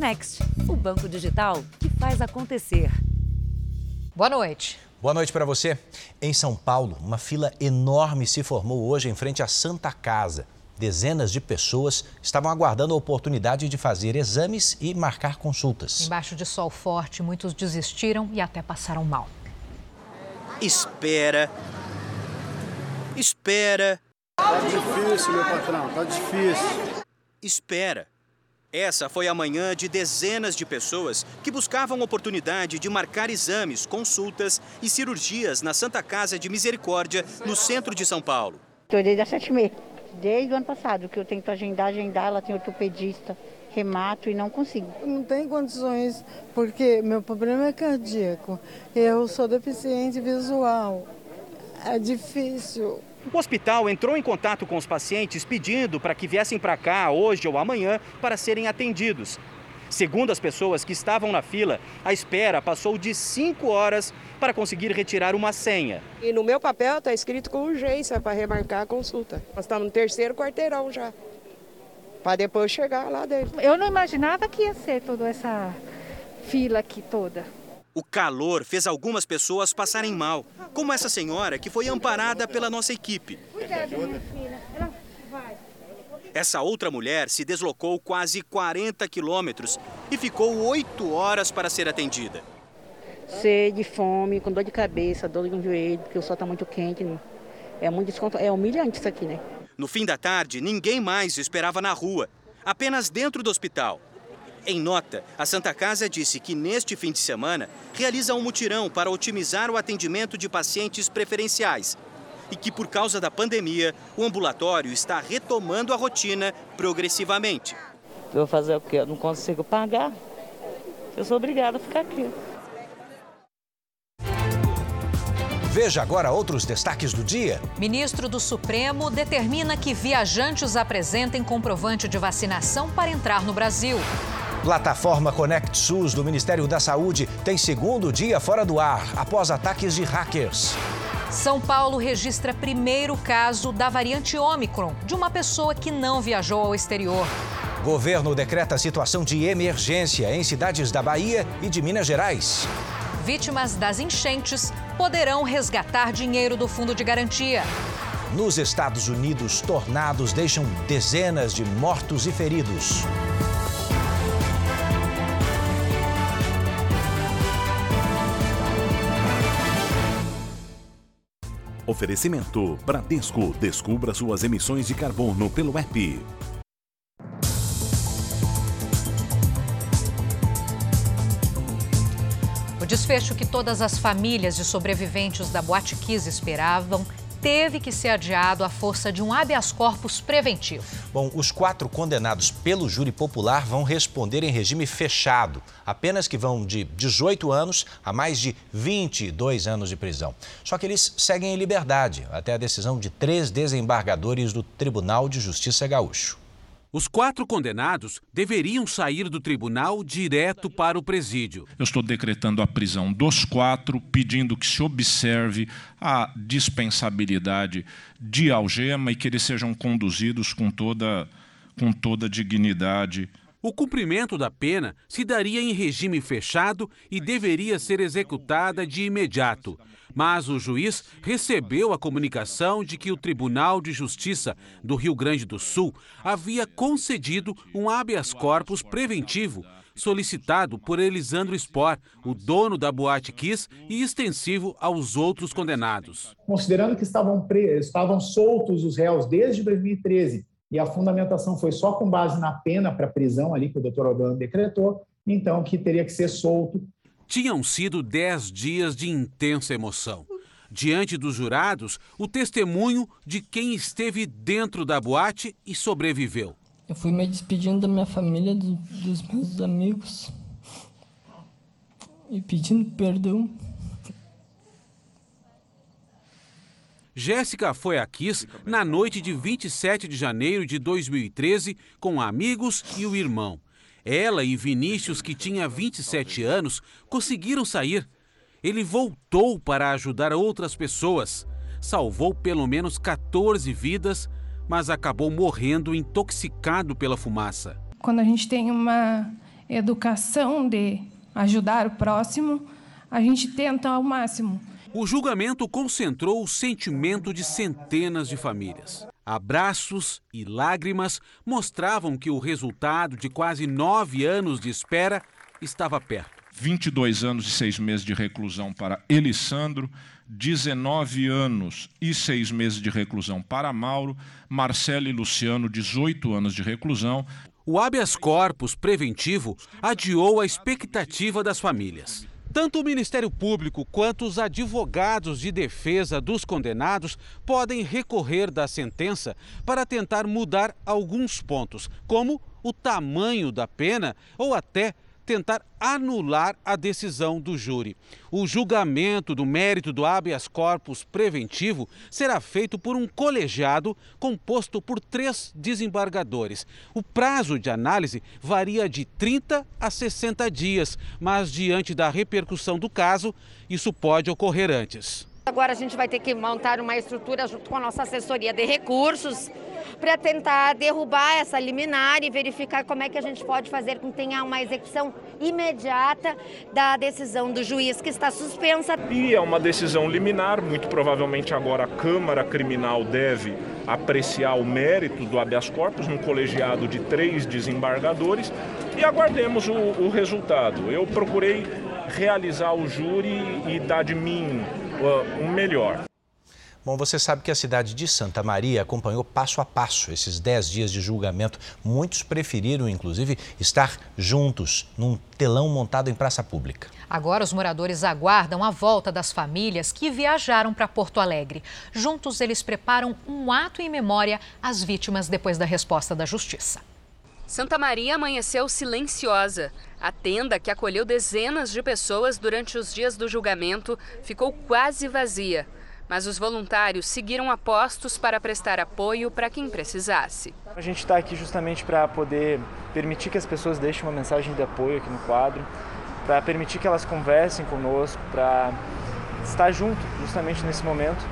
Next, o banco digital que faz acontecer. Boa noite. Boa noite para você. Em São Paulo, uma fila enorme se formou hoje em frente à Santa Casa. Dezenas de pessoas estavam aguardando a oportunidade de fazer exames e marcar consultas. Embaixo de sol forte, muitos desistiram e até passaram mal. Espera. Espera. Tá difícil, meu patrão, tá difícil. Espera. Essa foi a manhã de dezenas de pessoas que buscavam oportunidade de marcar exames, consultas e cirurgias na Santa Casa de Misericórdia, no centro de São Paulo. Estou desde a sete meses, desde o ano passado, que eu tento agendar, agendar, ela tem ortopedista, remato e não consigo. Não tem condições, porque meu problema é cardíaco. Eu sou deficiente visual. É difícil. O hospital entrou em contato com os pacientes pedindo para que viessem para cá hoje ou amanhã para serem atendidos. Segundo as pessoas que estavam na fila, a espera passou de 5 horas para conseguir retirar uma senha. E no meu papel está escrito com urgência para remarcar a consulta. Nós estamos no terceiro quarteirão já, para depois chegar lá dentro. Eu não imaginava que ia ser toda essa fila aqui toda. O calor fez algumas pessoas passarem mal, como essa senhora que foi amparada pela nossa equipe. Cuidado, minha filha. Ela vai. Essa outra mulher se deslocou quase 40 quilômetros e ficou oito horas para ser atendida. Sede, fome, com dor de cabeça, dor no joelho, porque o sol está muito quente. né? É muito desconto... é humilhante isso aqui, né? No fim da tarde, ninguém mais esperava na rua, apenas dentro do hospital. Em nota, a Santa Casa disse que neste fim de semana realiza um mutirão para otimizar o atendimento de pacientes preferenciais e que, por causa da pandemia, o ambulatório está retomando a rotina progressivamente. Vou fazer o quê? Eu não consigo pagar. Eu sou obrigada a ficar aqui. Veja agora outros destaques do dia. Ministro do Supremo determina que viajantes apresentem comprovante de vacinação para entrar no Brasil. Plataforma Conect SUS do Ministério da Saúde tem segundo dia fora do ar após ataques de hackers. São Paulo registra primeiro caso da variante Ômicron de uma pessoa que não viajou ao exterior. Governo decreta situação de emergência em cidades da Bahia e de Minas Gerais. Vítimas das enchentes poderão resgatar dinheiro do fundo de garantia. Nos Estados Unidos, tornados deixam dezenas de mortos e feridos. Oferecimento Bradesco. Descubra suas emissões de carbono pelo app. O desfecho que todas as famílias de sobreviventes da Boate Kiss esperavam teve que ser adiado à força de um habeas corpus preventivo. Bom, os quatro condenados pelo júri popular vão responder em regime fechado, apenas que vão de 18 anos a mais de 22 anos de prisão. Só que eles seguem em liberdade até a decisão de três desembargadores do Tribunal de Justiça Gaúcho. Os quatro condenados deveriam sair do tribunal direto para o presídio. Eu estou decretando a prisão dos quatro, pedindo que se observe a dispensabilidade de algema e que eles sejam conduzidos com toda, com toda dignidade. O cumprimento da pena se daria em regime fechado e deveria ser executada de imediato. Mas o juiz recebeu a comunicação de que o Tribunal de Justiça do Rio Grande do Sul havia concedido um habeas corpus preventivo solicitado por Elisandro Spor, o dono da Boate Kiss, e extensivo aos outros condenados. Considerando que estavam, estavam soltos os réus desde 2013 e a fundamentação foi só com base na pena para prisão ali que o doutor Albano decretou, então que teria que ser solto tinham sido dez dias de intensa emoção. Diante dos jurados, o testemunho de quem esteve dentro da boate e sobreviveu. Eu fui me despedindo da minha família, do, dos meus amigos e pedindo perdão. Jéssica foi a Kiss na noite de 27 de janeiro de 2013 com amigos e o irmão. Ela e Vinícius, que tinha 27 anos, conseguiram sair. Ele voltou para ajudar outras pessoas. Salvou pelo menos 14 vidas, mas acabou morrendo intoxicado pela fumaça. Quando a gente tem uma educação de ajudar o próximo, a gente tenta ao máximo. O julgamento concentrou o sentimento de centenas de famílias. Abraços e lágrimas mostravam que o resultado de quase nove anos de espera estava perto. 22 anos e seis meses de reclusão para Elissandro, 19 anos e seis meses de reclusão para Mauro, Marcelo e Luciano, 18 anos de reclusão. O habeas corpus preventivo adiou a expectativa das famílias. Tanto o Ministério Público quanto os advogados de defesa dos condenados podem recorrer da sentença para tentar mudar alguns pontos, como o tamanho da pena ou até tentar anular a decisão do júri. O julgamento do mérito do habeas corpus preventivo será feito por um colegiado composto por três desembargadores. O prazo de análise varia de 30 a 60 dias, mas diante da repercussão do caso, isso pode ocorrer antes. Agora a gente vai ter que montar uma estrutura junto com a nossa assessoria de recursos para tentar derrubar essa liminar e verificar como é que a gente pode fazer com que tenha uma execução imediata da decisão do juiz que está suspensa. E é uma decisão liminar, muito provavelmente agora a Câmara Criminal deve apreciar o mérito do habeas corpus num colegiado de três desembargadores e aguardemos o, o resultado. Eu procurei realizar o júri e dar de mim um melhor. Bom, você sabe que a cidade de Santa Maria acompanhou passo a passo esses 10 dias de julgamento. Muitos preferiram, inclusive, estar juntos num telão montado em praça pública. Agora, os moradores aguardam a volta das famílias que viajaram para Porto Alegre. Juntos, eles preparam um ato em memória às vítimas depois da resposta da Justiça. Santa Maria amanheceu silenciosa. A tenda, que acolheu dezenas de pessoas durante os dias do julgamento, ficou quase vazia mas os voluntários seguiram apostos para prestar apoio para quem precisasse. A gente está aqui justamente para poder permitir que as pessoas deixem uma mensagem de apoio aqui no quadro, para permitir que elas conversem conosco, para estar junto justamente nesse momento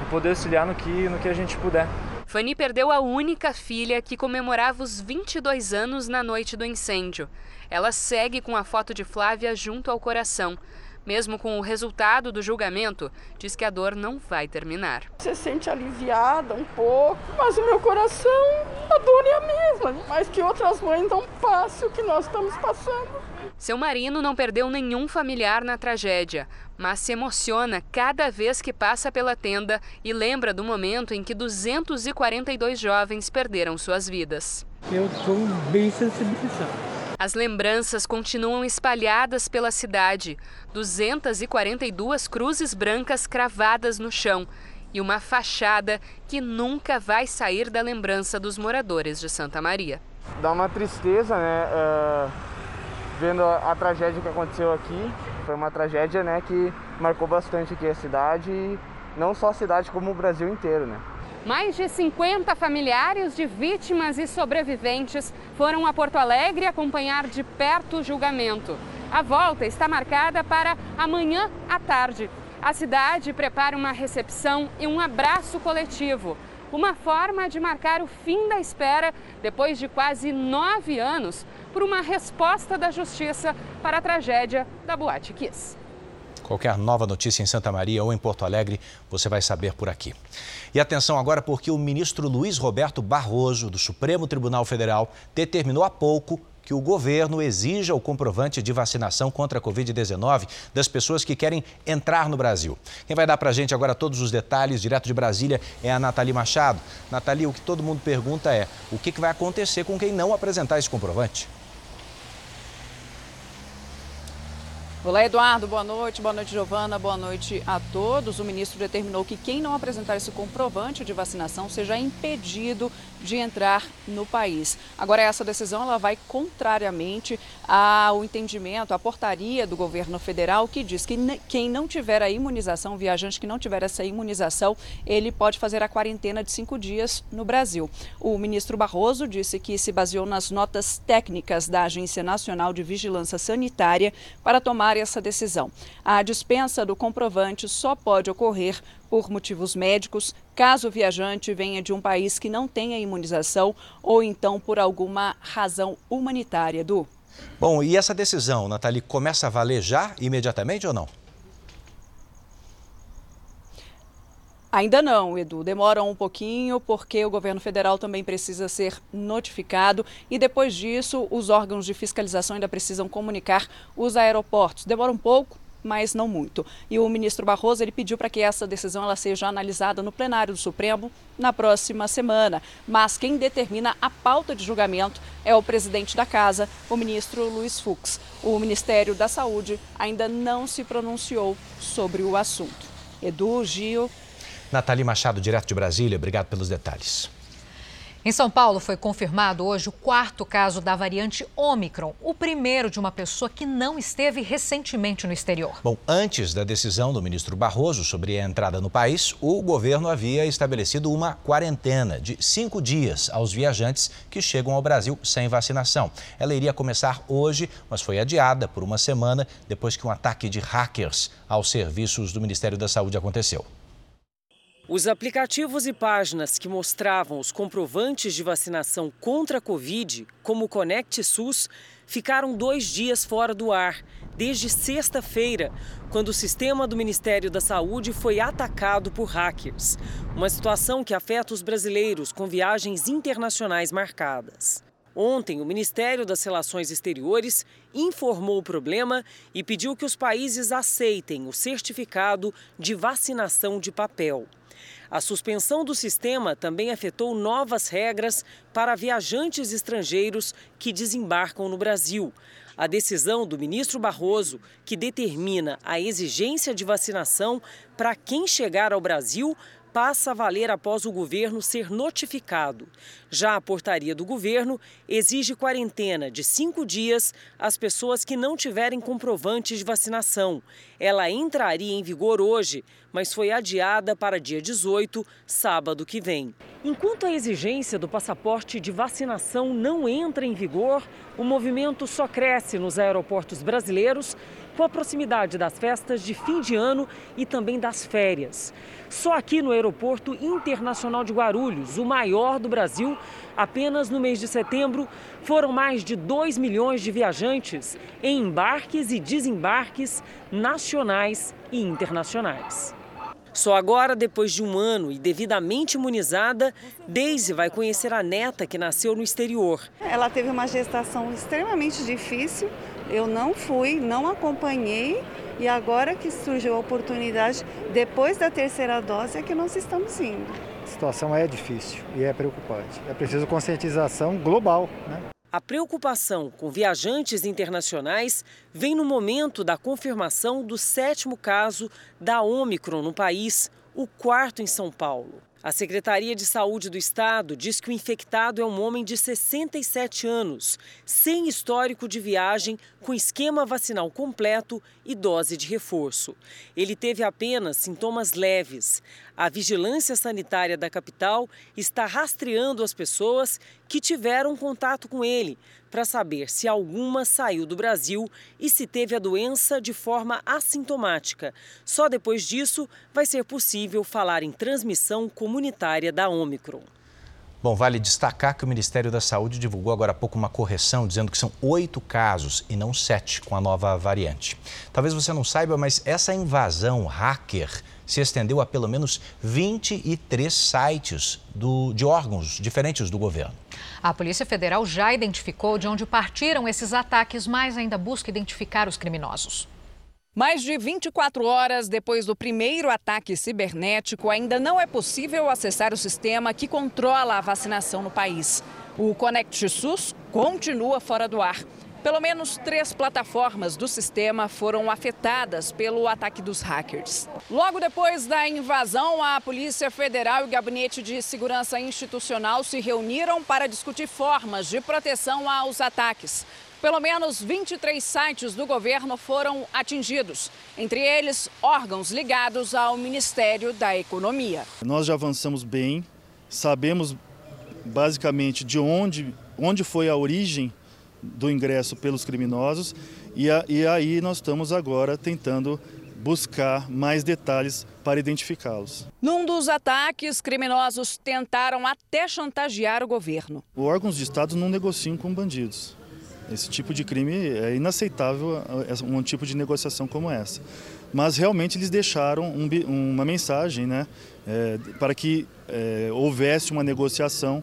e poder auxiliar no que, no que a gente puder. Fanny perdeu a única filha que comemorava os 22 anos na noite do incêndio. Ela segue com a foto de Flávia junto ao coração. Mesmo com o resultado do julgamento, diz que a dor não vai terminar. Você sente aliviada um pouco, mas o meu coração, a dor é a mesma, mas que outras mães não passem o que nós estamos passando. Seu marido não perdeu nenhum familiar na tragédia, mas se emociona cada vez que passa pela tenda e lembra do momento em que 242 jovens perderam suas vidas. Eu estou bem sensibilizado. As lembranças continuam espalhadas pela cidade. 242 cruzes brancas cravadas no chão e uma fachada que nunca vai sair da lembrança dos moradores de Santa Maria. Dá uma tristeza, né? Uh, vendo a, a, tragédia que aconteceu aqui. Foi uma tragédia, né, que marcou bastante aqui a cidade, não só a cidade como o Brasil inteiro, né? Mais de 50 familiares de vítimas e sobreviventes foram a Porto Alegre acompanhar de perto o julgamento. A volta está marcada para amanhã à tarde. A cidade prepara uma recepção e um abraço coletivo. Uma forma de marcar o fim da espera, depois de quase nove anos, por uma resposta da justiça para a tragédia da Boate Kiss. Qualquer nova notícia em Santa Maria ou em Porto Alegre, você vai saber por aqui. E atenção agora, porque o ministro Luiz Roberto Barroso, do Supremo Tribunal Federal, determinou há pouco que o governo exija o comprovante de vacinação contra a Covid-19 das pessoas que querem entrar no Brasil. Quem vai dar para a gente agora todos os detalhes, direto de Brasília, é a Nathalie Machado. Nathalie, o que todo mundo pergunta é: o que vai acontecer com quem não apresentar esse comprovante? Olá, Eduardo. Boa noite. Boa noite, Giovana. Boa noite a todos. O ministro determinou que quem não apresentar esse comprovante de vacinação seja impedido de entrar no país. Agora, essa decisão ela vai contrariamente ao entendimento, à portaria do governo federal, que diz que quem não tiver a imunização, o viajante que não tiver essa imunização, ele pode fazer a quarentena de cinco dias no Brasil. O ministro Barroso disse que se baseou nas notas técnicas da Agência Nacional de Vigilância Sanitária para tomar essa decisão. A dispensa do comprovante só pode ocorrer por motivos médicos, caso o viajante venha de um país que não tenha imunização ou então por alguma razão humanitária do Bom, e essa decisão, Nathalie, começa a valer já, imediatamente ou não? Ainda não, Edu. Demora um pouquinho porque o governo federal também precisa ser notificado e depois disso os órgãos de fiscalização ainda precisam comunicar os aeroportos. Demora um pouco, mas não muito. E o ministro Barroso ele pediu para que essa decisão ela seja analisada no plenário do Supremo na próxima semana. Mas quem determina a pauta de julgamento é o presidente da casa, o ministro Luiz Fux. O Ministério da Saúde ainda não se pronunciou sobre o assunto. Edu, Gil. Nathalie Machado, direto de Brasília, obrigado pelos detalhes. Em São Paulo foi confirmado hoje o quarto caso da variante Omicron, o primeiro de uma pessoa que não esteve recentemente no exterior. Bom, antes da decisão do ministro Barroso sobre a entrada no país, o governo havia estabelecido uma quarentena de cinco dias aos viajantes que chegam ao Brasil sem vacinação. Ela iria começar hoje, mas foi adiada por uma semana depois que um ataque de hackers aos serviços do Ministério da Saúde aconteceu. Os aplicativos e páginas que mostravam os comprovantes de vacinação contra a Covid, como o Conect SUS, ficaram dois dias fora do ar, desde sexta-feira, quando o sistema do Ministério da Saúde foi atacado por hackers. Uma situação que afeta os brasileiros com viagens internacionais marcadas. Ontem, o Ministério das Relações Exteriores informou o problema e pediu que os países aceitem o certificado de vacinação de papel. A suspensão do sistema também afetou novas regras para viajantes estrangeiros que desembarcam no Brasil. A decisão do ministro Barroso, que determina a exigência de vacinação para quem chegar ao Brasil, passa a valer após o governo ser notificado. Já a portaria do governo exige quarentena de cinco dias às pessoas que não tiverem comprovantes de vacinação. Ela entraria em vigor hoje, mas foi adiada para dia 18, sábado que vem. Enquanto a exigência do passaporte de vacinação não entra em vigor, o movimento só cresce nos aeroportos brasileiros com a proximidade das festas de fim de ano e também das férias. Só aqui no Aeroporto Internacional de Guarulhos, o maior do Brasil, apenas no mês de setembro, foram mais de 2 milhões de viajantes em embarques e desembarques nacionais e internacionais. Só agora, depois de um ano e devidamente imunizada, Daisy vai conhecer a neta que nasceu no exterior. Ela teve uma gestação extremamente difícil. Eu não fui, não acompanhei e agora que surgiu a oportunidade, depois da terceira dose, é que nós estamos indo. A situação é difícil e é preocupante. É preciso conscientização global, né? A preocupação com viajantes internacionais vem no momento da confirmação do sétimo caso da Omicron no país, o quarto em São Paulo. A Secretaria de Saúde do Estado diz que o infectado é um homem de 67 anos, sem histórico de viagem, com esquema vacinal completo e dose de reforço. Ele teve apenas sintomas leves. A vigilância sanitária da capital está rastreando as pessoas que tiveram contato com ele para saber se alguma saiu do Brasil e se teve a doença de forma assintomática. Só depois disso vai ser possível falar em transmissão comunitária da Omicron. Bom, vale destacar que o Ministério da Saúde divulgou agora há pouco uma correção, dizendo que são oito casos e não sete com a nova variante. Talvez você não saiba, mas essa invasão hacker se estendeu a pelo menos 23 sites do, de órgãos diferentes do governo. A Polícia Federal já identificou de onde partiram esses ataques, mas ainda busca identificar os criminosos. Mais de 24 horas depois do primeiro ataque cibernético, ainda não é possível acessar o sistema que controla a vacinação no país. O Conect SUS continua fora do ar. Pelo menos três plataformas do sistema foram afetadas pelo ataque dos hackers. Logo depois da invasão, a Polícia Federal e o Gabinete de Segurança Institucional se reuniram para discutir formas de proteção aos ataques. Pelo menos 23 sites do governo foram atingidos, entre eles órgãos ligados ao Ministério da Economia. Nós já avançamos bem, sabemos basicamente de onde, onde foi a origem do ingresso pelos criminosos e, a, e aí nós estamos agora tentando buscar mais detalhes para identificá-los. Num dos ataques, criminosos tentaram até chantagear o governo. Os órgãos de Estado não negociam com bandidos. Esse tipo de crime é inaceitável, um tipo de negociação como essa. Mas realmente eles deixaram um, uma mensagem né, é, para que é, houvesse uma negociação.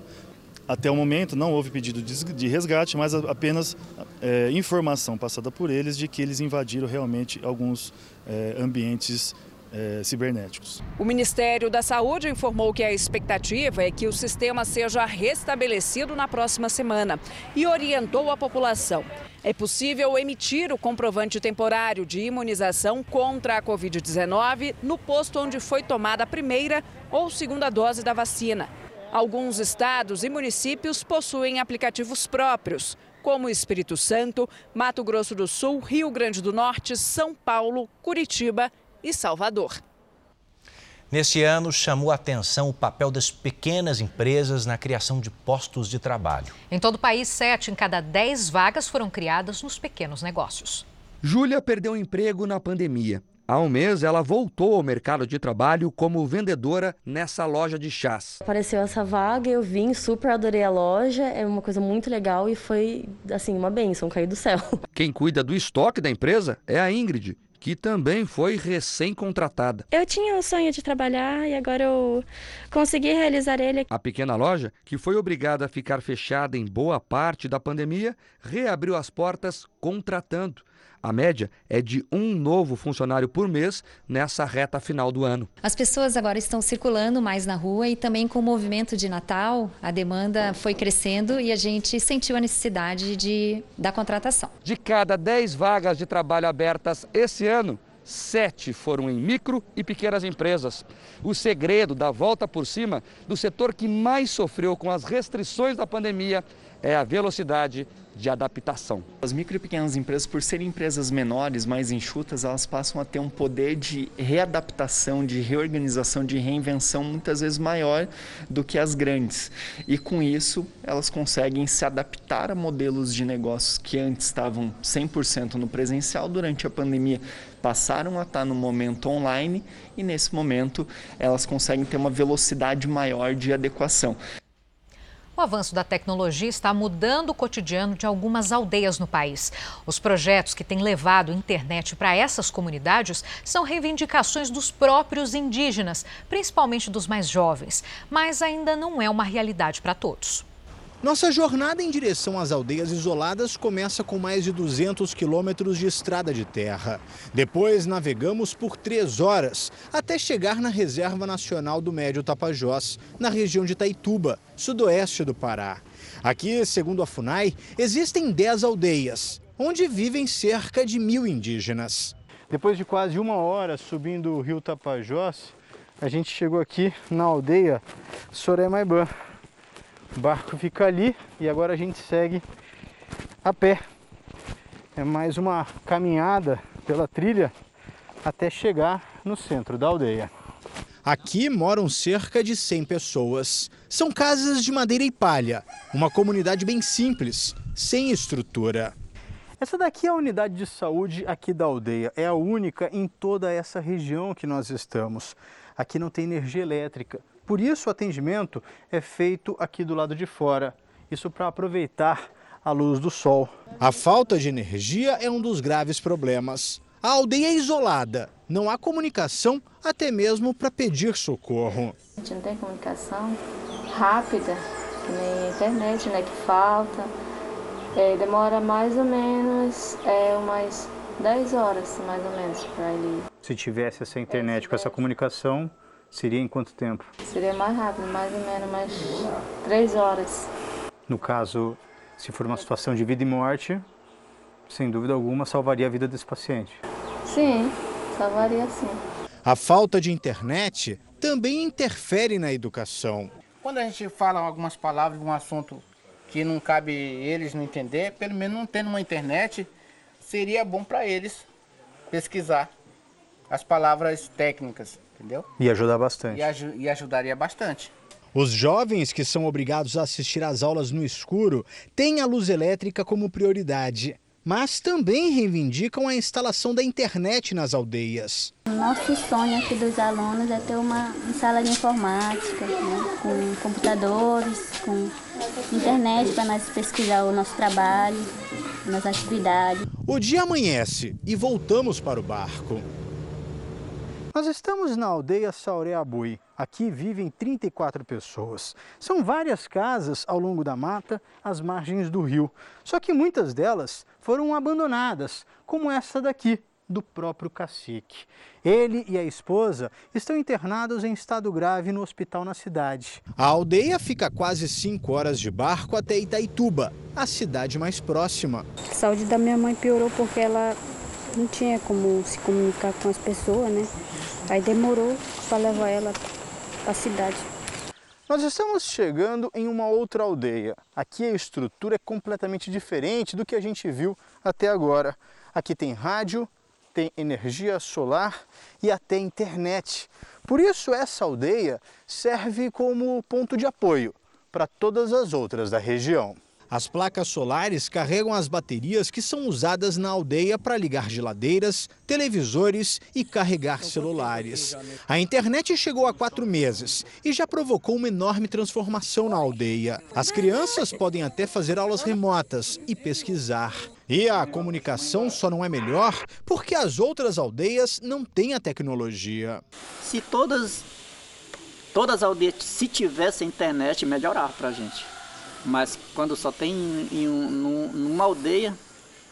Até o momento não houve pedido de resgate, mas apenas é, informação passada por eles de que eles invadiram realmente alguns é, ambientes é, cibernéticos. O Ministério da Saúde informou que a expectativa é que o sistema seja restabelecido na próxima semana e orientou a população. É possível emitir o comprovante temporário de imunização contra a Covid-19 no posto onde foi tomada a primeira ou segunda dose da vacina. Alguns estados e municípios possuem aplicativos próprios, como Espírito Santo, Mato Grosso do Sul, Rio Grande do Norte, São Paulo, Curitiba e Salvador. Neste ano, chamou a atenção o papel das pequenas empresas na criação de postos de trabalho. Em todo o país, sete em cada dez vagas foram criadas nos pequenos negócios. Júlia perdeu o emprego na pandemia. Há um mês, ela voltou ao mercado de trabalho como vendedora nessa loja de chás. Apareceu essa vaga, eu vim, super adorei a loja, é uma coisa muito legal e foi, assim, uma benção, caiu do céu. Quem cuida do estoque da empresa é a Ingrid que também foi recém-contratada. Eu tinha o sonho de trabalhar e agora eu consegui realizar ele. A pequena loja, que foi obrigada a ficar fechada em boa parte da pandemia, reabriu as portas contratando. A média é de um novo funcionário por mês nessa reta final do ano. As pessoas agora estão circulando mais na rua e também com o movimento de Natal, a demanda foi crescendo e a gente sentiu a necessidade de, da contratação. De cada 10 vagas de trabalho abertas esse ano, sete foram em micro e pequenas empresas. O segredo da volta por cima do setor que mais sofreu com as restrições da pandemia é a velocidade de adaptação. As micro e pequenas empresas, por serem empresas menores, mais enxutas, elas passam a ter um poder de readaptação, de reorganização, de reinvenção muitas vezes maior do que as grandes. E com isso, elas conseguem se adaptar a modelos de negócios que antes estavam 100% no presencial, durante a pandemia passaram a estar no momento online e nesse momento elas conseguem ter uma velocidade maior de adequação. O avanço da tecnologia está mudando o cotidiano de algumas aldeias no país. Os projetos que têm levado internet para essas comunidades são reivindicações dos próprios indígenas, principalmente dos mais jovens, mas ainda não é uma realidade para todos. Nossa jornada em direção às aldeias isoladas começa com mais de 200 quilômetros de estrada de terra. Depois navegamos por três horas até chegar na Reserva Nacional do Médio Tapajós, na região de Taituba, sudoeste do Pará. Aqui, segundo a FUNAI, existem 10 aldeias, onde vivem cerca de mil indígenas. Depois de quase uma hora subindo o rio Tapajós, a gente chegou aqui na aldeia Soremaibã. O barco fica ali e agora a gente segue a pé. É mais uma caminhada pela trilha até chegar no centro da aldeia. Aqui moram cerca de 100 pessoas. São casas de madeira e palha, uma comunidade bem simples, sem estrutura. Essa daqui é a unidade de saúde aqui da aldeia. É a única em toda essa região que nós estamos. Aqui não tem energia elétrica. Por isso o atendimento é feito aqui do lado de fora. Isso para aproveitar a luz do sol. A falta de energia é um dos graves problemas. A aldeia é isolada, não há comunicação até mesmo para pedir socorro. A gente não tem comunicação rápida, que nem a internet, né, que falta. É, demora mais ou menos é, umas 10 horas, mais ou menos, para ele. Se tivesse essa internet com essa comunicação, Seria em quanto tempo? Seria mais rápido, mais ou menos mais três horas. No caso, se for uma situação de vida e morte, sem dúvida alguma salvaria a vida desse paciente. Sim, salvaria sim. A falta de internet também interfere na educação. Quando a gente fala algumas palavras de um assunto que não cabe eles não entender, pelo menos não tendo uma internet, seria bom para eles pesquisar as palavras técnicas entendeu? E ajudar bastante. E, aj e ajudaria bastante. Os jovens que são obrigados a assistir às aulas no escuro têm a luz elétrica como prioridade, mas também reivindicam a instalação da internet nas aldeias. Nosso sonho aqui dos alunos é ter uma sala de informática, né, com computadores, com internet para nós pesquisar o nosso trabalho. nas atividades. O dia amanhece e voltamos para o barco. Nós estamos na aldeia Saureabui. Aqui vivem 34 pessoas. São várias casas ao longo da mata, às margens do rio. Só que muitas delas foram abandonadas, como essa daqui, do próprio cacique. Ele e a esposa estão internados em estado grave no hospital na cidade. A aldeia fica a quase 5 horas de barco até Itaituba, a cidade mais próxima. A saúde da minha mãe piorou porque ela não tinha como se comunicar com as pessoas, né? Aí demorou para levar ela para a cidade. Nós estamos chegando em uma outra aldeia. Aqui a estrutura é completamente diferente do que a gente viu até agora. Aqui tem rádio, tem energia solar e até internet. Por isso essa aldeia serve como ponto de apoio para todas as outras da região. As placas solares carregam as baterias que são usadas na aldeia para ligar geladeiras, televisores e carregar celulares. A internet chegou há quatro meses e já provocou uma enorme transformação na aldeia. As crianças podem até fazer aulas remotas e pesquisar. E a comunicação só não é melhor porque as outras aldeias não têm a tecnologia. Se todas, todas as aldeias, se tivessem internet, melhorar para a gente. Mas quando só tem em um, numa aldeia,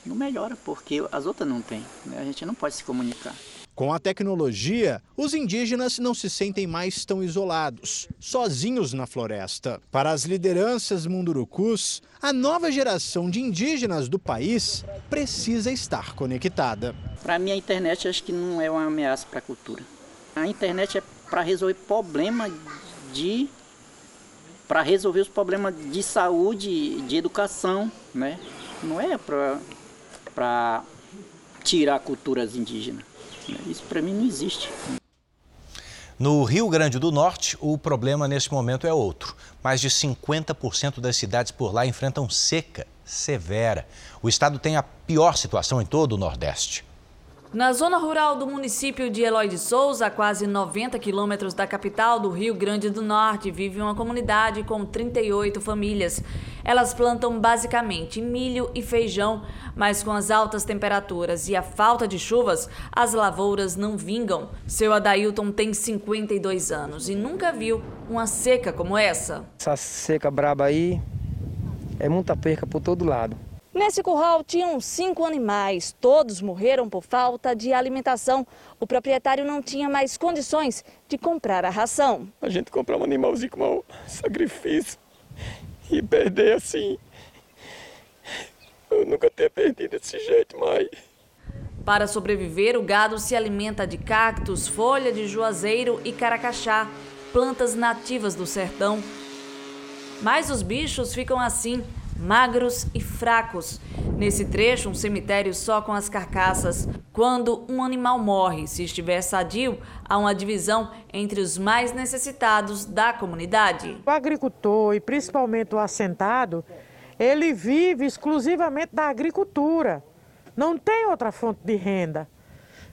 não melhora, porque as outras não têm. Né? A gente não pode se comunicar. Com a tecnologia, os indígenas não se sentem mais tão isolados, sozinhos na floresta. Para as lideranças mundurucus, a nova geração de indígenas do país precisa estar conectada. Para mim, a internet acho que não é uma ameaça para a cultura. A internet é para resolver problema de para resolver os problemas de saúde, de educação, né? Não é para tirar culturas indígenas. Isso para mim não existe. No Rio Grande do Norte, o problema neste momento é outro. Mais de 50% das cidades por lá enfrentam seca severa. O estado tem a pior situação em todo o Nordeste. Na zona rural do município de Eloy de Souza, a quase 90 quilômetros da capital do Rio Grande do Norte, vive uma comunidade com 38 famílias. Elas plantam basicamente milho e feijão, mas com as altas temperaturas e a falta de chuvas, as lavouras não vingam. Seu Adailton tem 52 anos e nunca viu uma seca como essa. Essa seca braba aí é muita perca por todo lado. Nesse curral tinham cinco animais, todos morreram por falta de alimentação. O proprietário não tinha mais condições de comprar a ração. A gente comprar um animalzinho com um sacrifício e perder assim. Eu nunca ter perdido desse jeito, mas. Para sobreviver, o gado se alimenta de cactos, folha de juazeiro e caracaxá, plantas nativas do sertão. Mas os bichos ficam assim magros e fracos. Nesse trecho, um cemitério só com as carcaças. Quando um animal morre, se estiver sadio, há uma divisão entre os mais necessitados da comunidade. O agricultor e principalmente o assentado, ele vive exclusivamente da agricultura. Não tem outra fonte de renda.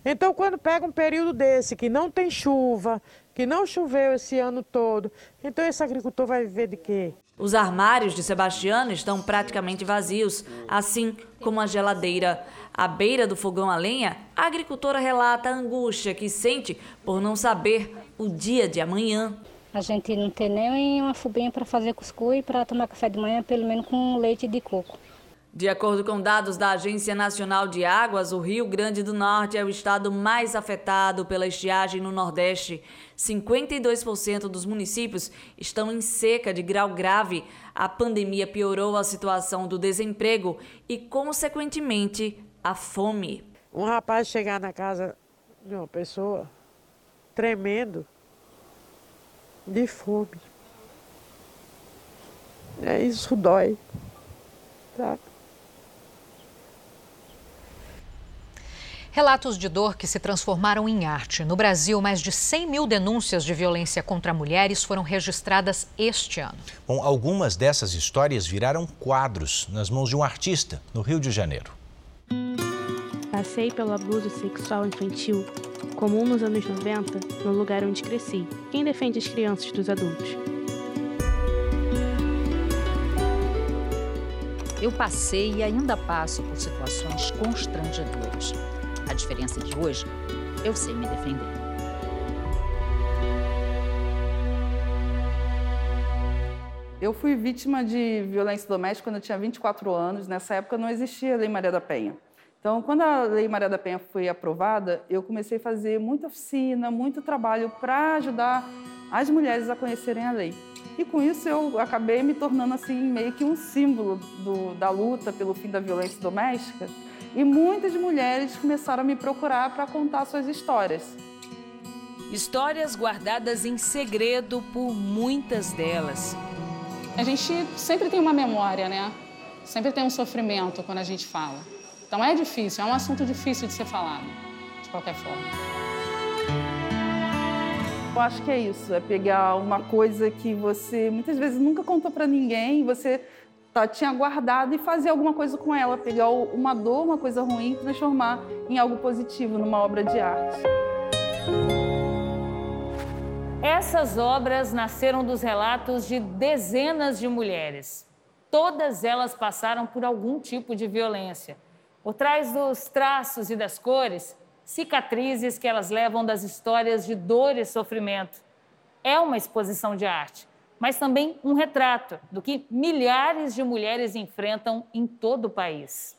Então, quando pega um período desse que não tem chuva, que não choveu esse ano todo, então esse agricultor vai viver de quê? Os armários de Sebastiano estão praticamente vazios, assim como a geladeira. À beira do fogão a lenha, a agricultora relata a angústia que sente por não saber o dia de amanhã. A gente não tem nem uma fubinha para fazer cuscuz e para tomar café de manhã, pelo menos com leite de coco. De acordo com dados da Agência Nacional de Águas, o Rio Grande do Norte é o estado mais afetado pela estiagem no Nordeste. 52% dos municípios estão em seca de grau grave. A pandemia piorou a situação do desemprego e, consequentemente, a fome. Um rapaz chegar na casa de uma pessoa tremendo de fome. É, isso dói. Sabe? Relatos de dor que se transformaram em arte. No Brasil, mais de 100 mil denúncias de violência contra mulheres foram registradas este ano. Bom, algumas dessas histórias viraram quadros nas mãos de um artista no Rio de Janeiro. Passei pelo abuso sexual infantil comum nos anos 90 no lugar onde cresci. Quem defende as crianças dos adultos? Eu passei e ainda passo por situações constrangedoras. A diferença é que hoje eu sei me defender. Eu fui vítima de violência doméstica quando eu tinha 24 anos. Nessa época não existia a Lei Maria da Penha. Então, quando a Lei Maria da Penha foi aprovada, eu comecei a fazer muita oficina, muito trabalho para ajudar as mulheres a conhecerem a lei. E com isso eu acabei me tornando assim meio que um símbolo do, da luta pelo fim da violência doméstica. E muitas mulheres começaram a me procurar para contar suas histórias. Histórias guardadas em segredo por muitas delas. A gente sempre tem uma memória, né? Sempre tem um sofrimento quando a gente fala. Então é difícil, é um assunto difícil de ser falado, de qualquer forma. Eu acho que é isso, é pegar uma coisa que você muitas vezes nunca contou para ninguém, você tinha guardado e fazer alguma coisa com ela, pegar uma dor, uma coisa ruim, transformar em algo positivo, numa obra de arte. Essas obras nasceram dos relatos de dezenas de mulheres. Todas elas passaram por algum tipo de violência. Por trás dos traços e das cores, cicatrizes que elas levam das histórias de dor e sofrimento. É uma exposição de arte, mas também um retrato do que milhares de mulheres enfrentam em todo o país.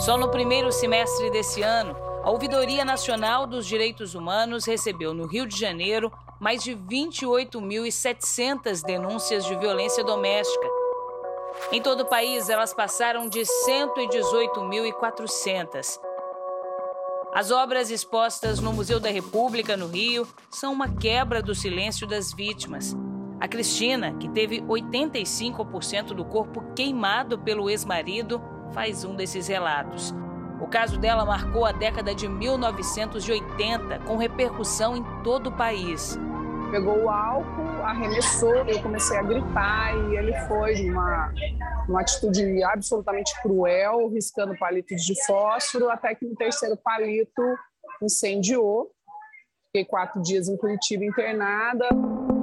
Só no primeiro semestre desse ano, a Ouvidoria Nacional dos Direitos Humanos recebeu no Rio de Janeiro mais de 28.700 denúncias de violência doméstica. Em todo o país, elas passaram de 118.400. As obras expostas no Museu da República, no Rio, são uma quebra do silêncio das vítimas. A Cristina, que teve 85% do corpo queimado pelo ex-marido, faz um desses relatos. O caso dela marcou a década de 1980, com repercussão em todo o país. Pegou o álcool, arremessou, eu comecei a gritar e ele foi uma uma atitude absolutamente cruel, riscando palitos de fósforo, até que no terceiro palito incendiou. Fiquei quatro dias em Curitiba internada.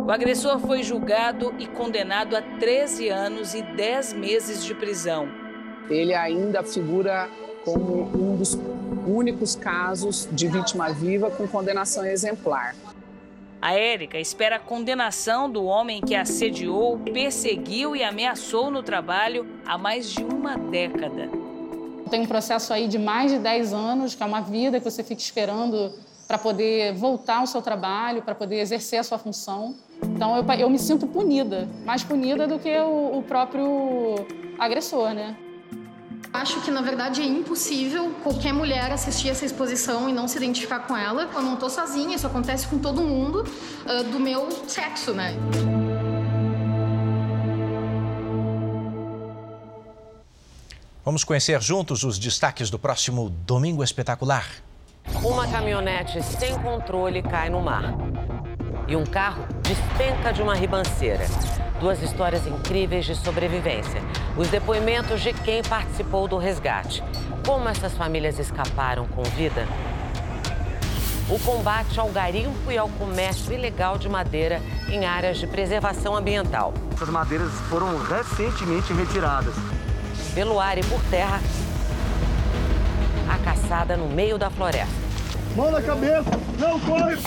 O agressor foi julgado e condenado a 13 anos e 10 meses de prisão. Ele ainda figura como um dos únicos casos de vítima viva com condenação exemplar. A Érica espera a condenação do homem que assediou, perseguiu e ameaçou no trabalho há mais de uma década. Tem um processo aí de mais de 10 anos, que é uma vida que você fica esperando para poder voltar ao seu trabalho, para poder exercer a sua função. Então eu, eu me sinto punida, mais punida do que o, o próprio agressor, né? Acho que na verdade é impossível qualquer mulher assistir essa exposição e não se identificar com ela. Eu não tô sozinha, isso acontece com todo mundo uh, do meu sexo, né? Vamos conhecer juntos os destaques do próximo Domingo Espetacular. Uma caminhonete sem controle cai no mar. E um carro despenca de uma ribanceira. Duas histórias incríveis de sobrevivência. Os depoimentos de quem participou do resgate. Como essas famílias escaparam com vida? O combate ao garimpo e ao comércio ilegal de madeira em áreas de preservação ambiental. Essas madeiras foram recentemente retiradas. Pelo ar e por terra, a caçada no meio da floresta. Mão na cabeça, não corre!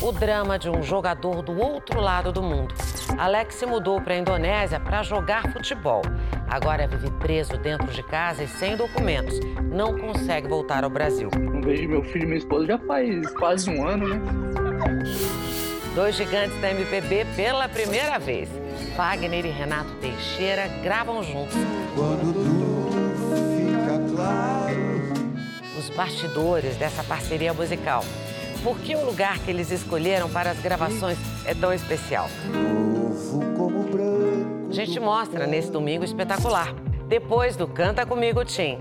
O drama de um jogador do outro lado do mundo. Alex se mudou para a Indonésia para jogar futebol. Agora vive preso dentro de casa e sem documentos. Não consegue voltar ao Brasil. Não vejo meu filho e minha esposa já faz quase um ano, né? Dois gigantes da MPB pela primeira vez. Wagner e Renato Teixeira gravam juntos. Quando tudo bastidores dessa parceria musical por que o lugar que eles escolheram para as gravações é tão especial. A gente mostra nesse domingo espetacular, depois do Canta Comigo Tim.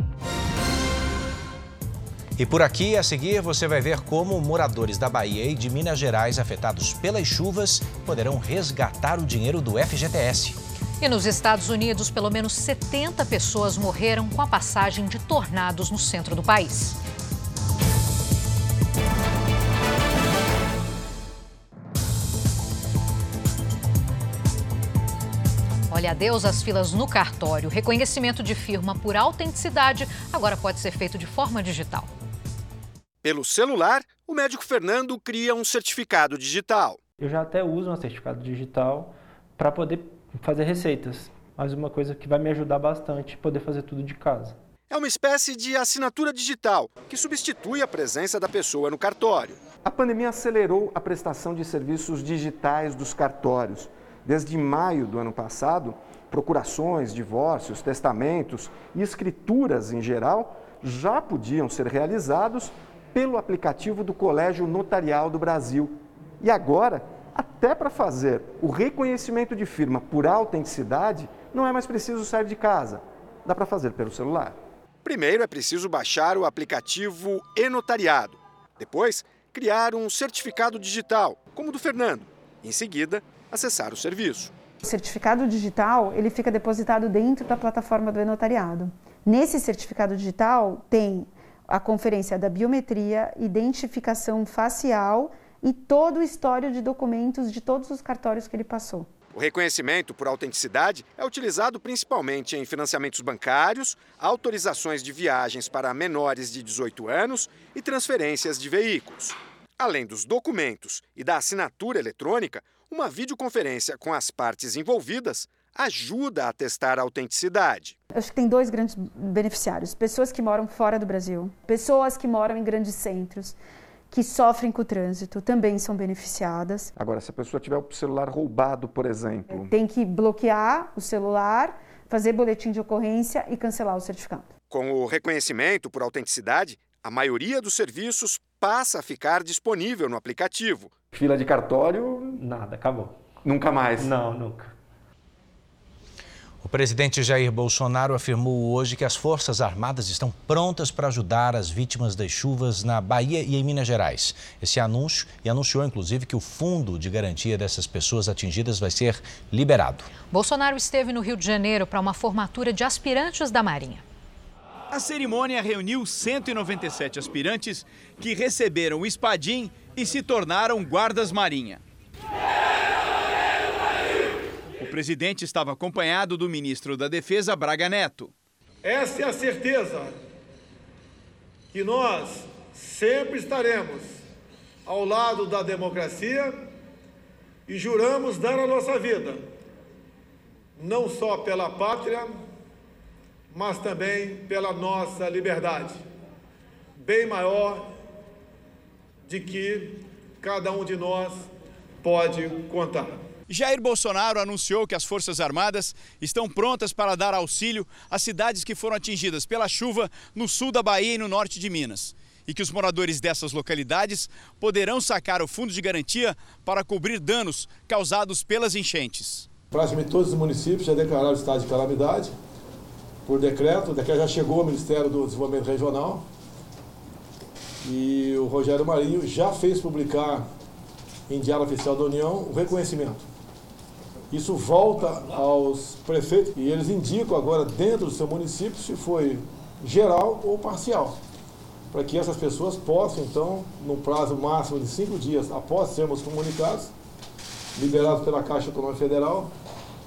E por aqui, a seguir, você vai ver como moradores da Bahia e de Minas Gerais afetados pelas chuvas poderão resgatar o dinheiro do FGTS. E nos Estados Unidos, pelo menos 70 pessoas morreram com a passagem de tornados no centro do país. Olha, adeus às filas no cartório. Reconhecimento de firma por autenticidade agora pode ser feito de forma digital. Pelo celular, o médico Fernando cria um certificado digital. Eu já até uso um certificado digital para poder fazer receitas. Mas uma coisa que vai me ajudar bastante poder fazer tudo de casa. É uma espécie de assinatura digital que substitui a presença da pessoa no cartório. A pandemia acelerou a prestação de serviços digitais dos cartórios. Desde maio do ano passado, procurações, divórcios, testamentos e escrituras em geral já podiam ser realizados pelo aplicativo do Colégio Notarial do Brasil. E agora, até para fazer o reconhecimento de firma por autenticidade, não é mais preciso sair de casa. Dá para fazer pelo celular. Primeiro é preciso baixar o aplicativo e-notariado. Depois, criar um certificado digital, como o do Fernando. Em seguida, acessar o serviço. O certificado digital ele fica depositado dentro da plataforma do e-notariado. Nesse certificado digital tem a conferência da biometria, identificação facial e todo o histórico de documentos de todos os cartórios que ele passou. O reconhecimento por autenticidade é utilizado principalmente em financiamentos bancários, autorizações de viagens para menores de 18 anos e transferências de veículos. Além dos documentos e da assinatura eletrônica, uma videoconferência com as partes envolvidas ajuda a testar a autenticidade. Acho que tem dois grandes beneficiários: pessoas que moram fora do Brasil, pessoas que moram em grandes centros que sofrem com o trânsito também são beneficiadas. Agora, se a pessoa tiver o celular roubado, por exemplo. Tem que bloquear o celular, fazer boletim de ocorrência e cancelar o certificado. Com o reconhecimento por autenticidade, a maioria dos serviços passa a ficar disponível no aplicativo. Fila de cartório? Nada, acabou. Nunca mais? Não, nunca. O presidente Jair Bolsonaro afirmou hoje que as Forças Armadas estão prontas para ajudar as vítimas das chuvas na Bahia e em Minas Gerais. Esse anúncio, e anunciou inclusive que o fundo de garantia dessas pessoas atingidas vai ser liberado. Bolsonaro esteve no Rio de Janeiro para uma formatura de aspirantes da Marinha. A cerimônia reuniu 197 aspirantes que receberam o espadim e se tornaram guardas marinha. O presidente estava acompanhado do ministro da Defesa, Braga Neto. Essa é a certeza que nós sempre estaremos ao lado da democracia e juramos dar a nossa vida, não só pela pátria, mas também pela nossa liberdade, bem maior de que cada um de nós pode contar. Jair Bolsonaro anunciou que as Forças Armadas estão prontas para dar auxílio às cidades que foram atingidas pela chuva no sul da Bahia e no norte de Minas. E que os moradores dessas localidades poderão sacar o fundo de garantia para cobrir danos causados pelas enchentes. Praticamente todos os municípios já declararam estado de calamidade por decreto. O decreto já chegou ao Ministério do Desenvolvimento Regional. E o Rogério Marinho já fez publicar em Diário Oficial da União o reconhecimento. Isso volta aos prefeitos e eles indicam agora dentro do seu município se foi geral ou parcial, para que essas pessoas possam, então, no prazo máximo de cinco dias após sermos comunicados, liberados pela Caixa Econômica Federal,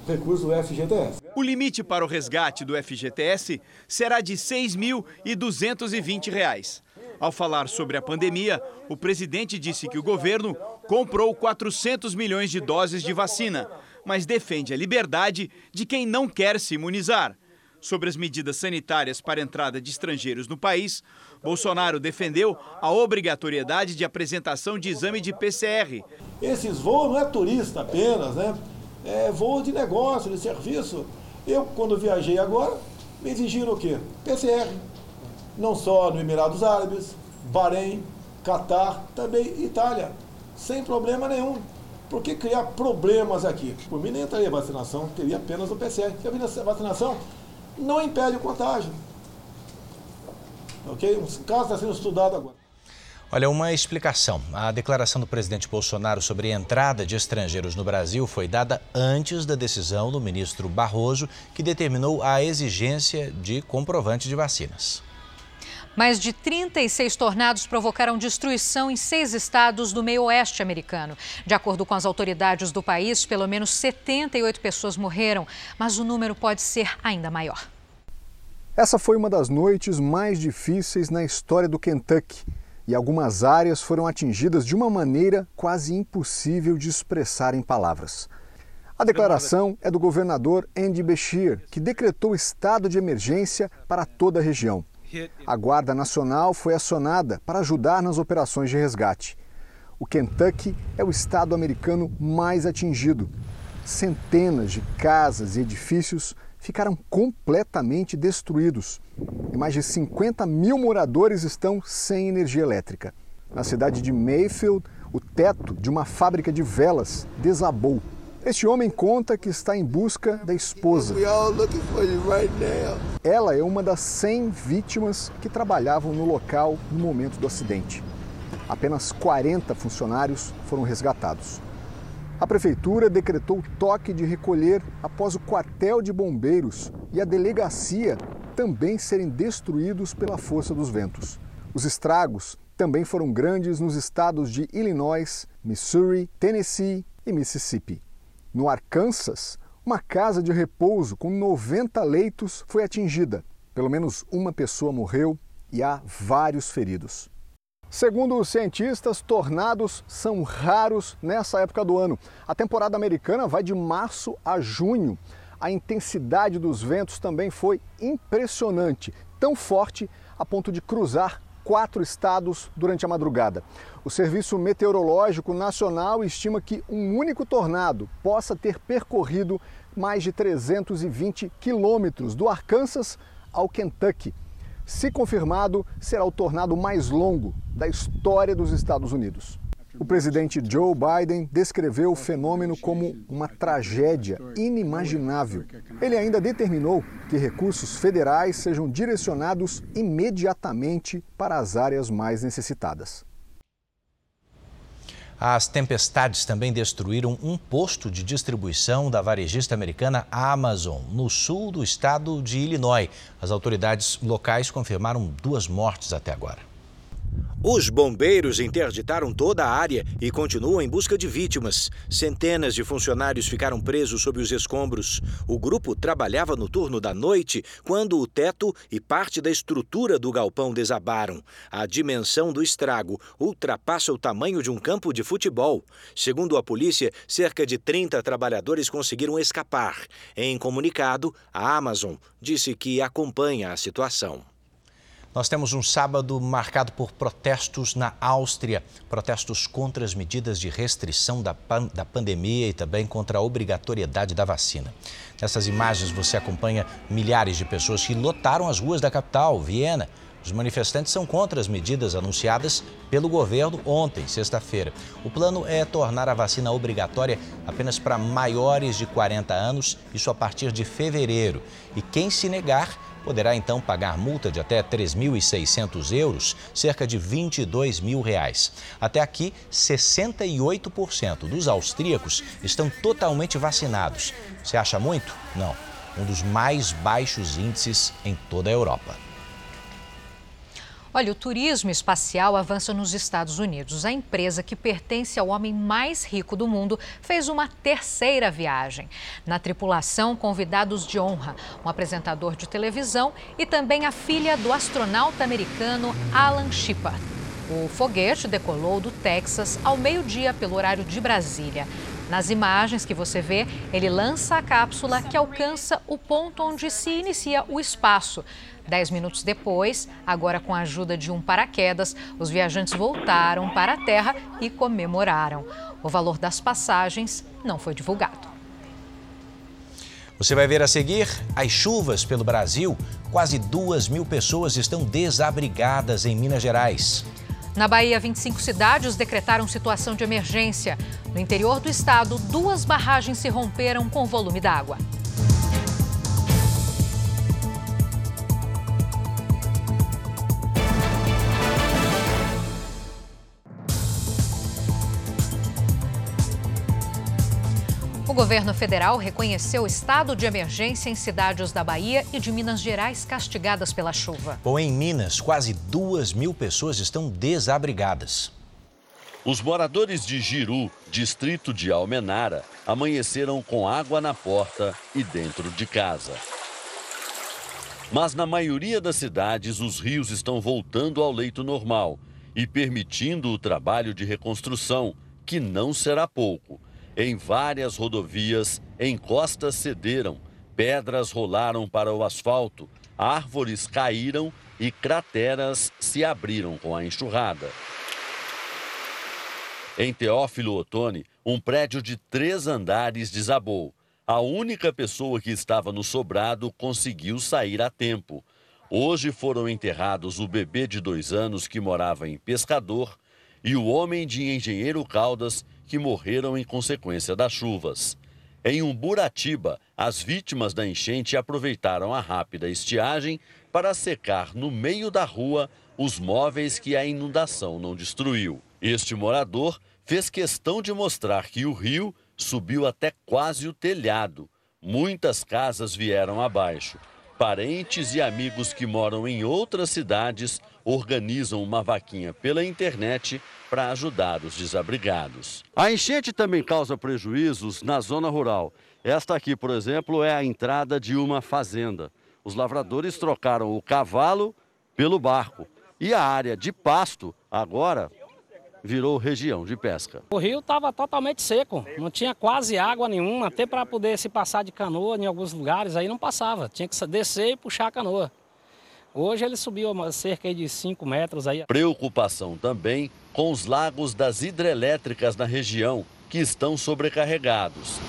recurso do FGTS. O limite para o resgate do FGTS será de R$ 6.220. Ao falar sobre a pandemia, o presidente disse que o governo comprou 400 milhões de doses de vacina, mas defende a liberdade de quem não quer se imunizar. Sobre as medidas sanitárias para entrada de estrangeiros no país, Bolsonaro defendeu a obrigatoriedade de apresentação de exame de PCR. Esses voos não é turista apenas, né? É voo de negócio, de serviço. Eu, quando viajei agora, me exigiram o quê? PCR. Não só no Emirados Árabes, Bahrein, Catar, também Itália. Sem problema nenhum. Por que criar problemas aqui? Por mim nem entraria vacinação, teria apenas o PCR. Porque a vacinação não impede o contágio. Ok? Um caso está sendo estudado agora. Olha, uma explicação. A declaração do presidente Bolsonaro sobre a entrada de estrangeiros no Brasil foi dada antes da decisão do ministro Barroso, que determinou a exigência de comprovante de vacinas. Mais de 36 tornados provocaram destruição em seis estados do meio oeste americano. De acordo com as autoridades do país, pelo menos 78 pessoas morreram, mas o número pode ser ainda maior. Essa foi uma das noites mais difíceis na história do Kentucky e algumas áreas foram atingidas de uma maneira quase impossível de expressar em palavras. A declaração é do governador Andy Beshear, que decretou estado de emergência para toda a região. A Guarda Nacional foi acionada para ajudar nas operações de resgate. O Kentucky é o estado americano mais atingido. Centenas de casas e edifícios ficaram completamente destruídos e mais de 50 mil moradores estão sem energia elétrica. Na cidade de Mayfield, o teto de uma fábrica de velas desabou. Este homem conta que está em busca da esposa. Ela é uma das 100 vítimas que trabalhavam no local no momento do acidente. Apenas 40 funcionários foram resgatados. A prefeitura decretou toque de recolher após o quartel de bombeiros e a delegacia também serem destruídos pela força dos ventos. Os estragos também foram grandes nos estados de Illinois, Missouri, Tennessee e Mississippi. No Arkansas, uma casa de repouso com 90 leitos foi atingida. Pelo menos uma pessoa morreu e há vários feridos. Segundo os cientistas, tornados são raros nessa época do ano. A temporada americana vai de março a junho. A intensidade dos ventos também foi impressionante, tão forte a ponto de cruzar quatro estados durante a madrugada. O Serviço Meteorológico Nacional estima que um único tornado possa ter percorrido mais de 320 quilômetros do Arkansas ao Kentucky. Se confirmado, será o tornado mais longo da história dos Estados Unidos. O presidente Joe Biden descreveu o fenômeno como uma tragédia inimaginável. Ele ainda determinou que recursos federais sejam direcionados imediatamente para as áreas mais necessitadas. As tempestades também destruíram um posto de distribuição da varejista americana Amazon, no sul do estado de Illinois. As autoridades locais confirmaram duas mortes até agora. Os bombeiros interditaram toda a área e continuam em busca de vítimas. Centenas de funcionários ficaram presos sob os escombros. O grupo trabalhava no turno da noite quando o teto e parte da estrutura do galpão desabaram. A dimensão do estrago ultrapassa o tamanho de um campo de futebol. Segundo a polícia, cerca de 30 trabalhadores conseguiram escapar. Em comunicado, a Amazon disse que acompanha a situação. Nós temos um sábado marcado por protestos na Áustria, protestos contra as medidas de restrição da, pan da pandemia e também contra a obrigatoriedade da vacina. Nessas imagens você acompanha milhares de pessoas que lotaram as ruas da capital, Viena. Os manifestantes são contra as medidas anunciadas pelo governo ontem, sexta-feira. O plano é tornar a vacina obrigatória apenas para maiores de 40 anos, isso a partir de fevereiro. E quem se negar poderá então pagar multa de até 3.600 euros, cerca de 22 mil reais. Até aqui, 68% dos austríacos estão totalmente vacinados. Você acha muito? Não. Um dos mais baixos índices em toda a Europa. Olha, o turismo espacial avança nos Estados Unidos. A empresa que pertence ao homem mais rico do mundo fez uma terceira viagem. Na tripulação, convidados de honra, um apresentador de televisão e também a filha do astronauta americano Alan Shepard. O foguete decolou do Texas ao meio-dia pelo horário de Brasília. Nas imagens que você vê, ele lança a cápsula que alcança o ponto onde se inicia o espaço. Dez minutos depois, agora com a ajuda de um paraquedas, os viajantes voltaram para a Terra e comemoraram. O valor das passagens não foi divulgado. Você vai ver a seguir as chuvas pelo Brasil. Quase duas mil pessoas estão desabrigadas em Minas Gerais. Na Bahia, 25 cidades decretaram situação de emergência. No interior do estado, duas barragens se romperam com volume d'água. O governo federal reconheceu estado de emergência em cidades da Bahia e de Minas Gerais castigadas pela chuva. Bom, em Minas, quase duas mil pessoas estão desabrigadas. Os moradores de Giru, distrito de Almenara, amanheceram com água na porta e dentro de casa. Mas na maioria das cidades, os rios estão voltando ao leito normal e permitindo o trabalho de reconstrução, que não será pouco. Em várias rodovias, encostas cederam, pedras rolaram para o asfalto, árvores caíram e crateras se abriram com a enxurrada. Em Teófilo Otoni, um prédio de três andares desabou. A única pessoa que estava no sobrado conseguiu sair a tempo. Hoje foram enterrados o bebê de dois anos que morava em Pescador e o homem de Engenheiro Caldas que morreram em consequência das chuvas. Em Umburatiba, as vítimas da enchente aproveitaram a rápida estiagem para secar no meio da rua os móveis que a inundação não destruiu. Este morador fez questão de mostrar que o rio subiu até quase o telhado. Muitas casas vieram abaixo. Parentes e amigos que moram em outras cidades organizam uma vaquinha pela internet para ajudar os desabrigados. A enchente também causa prejuízos na zona rural. Esta aqui, por exemplo, é a entrada de uma fazenda. Os lavradores trocaram o cavalo pelo barco. E a área de pasto agora virou região de pesca. O rio estava totalmente seco, não tinha quase água nenhuma, até para poder se passar de canoa em alguns lugares, aí não passava, tinha que descer e puxar a canoa. Hoje ele subiu cerca de 5 metros aí. Preocupação também com os lagos das hidrelétricas na região, que estão sobrecarregados.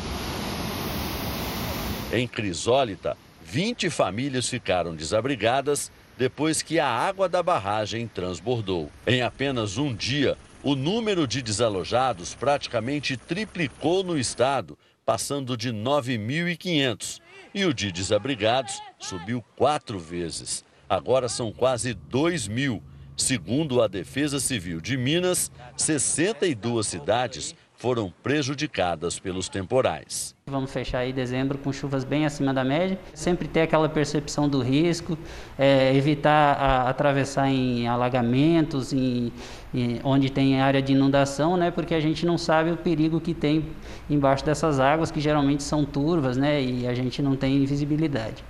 Em Crisólita, 20 famílias ficaram desabrigadas depois que a água da barragem transbordou. Em apenas um dia, o número de desalojados praticamente triplicou no estado, passando de 9.500. E o de desabrigados subiu quatro vezes. Agora são quase 2 mil. Segundo a Defesa Civil de Minas, 62 cidades foram prejudicadas pelos temporais. Vamos fechar aí dezembro com chuvas bem acima da média. Sempre ter aquela percepção do risco, é, evitar a, atravessar em alagamentos, em, em, onde tem área de inundação, né? Porque a gente não sabe o perigo que tem embaixo dessas águas, que geralmente são turvas, né? E a gente não tem visibilidade.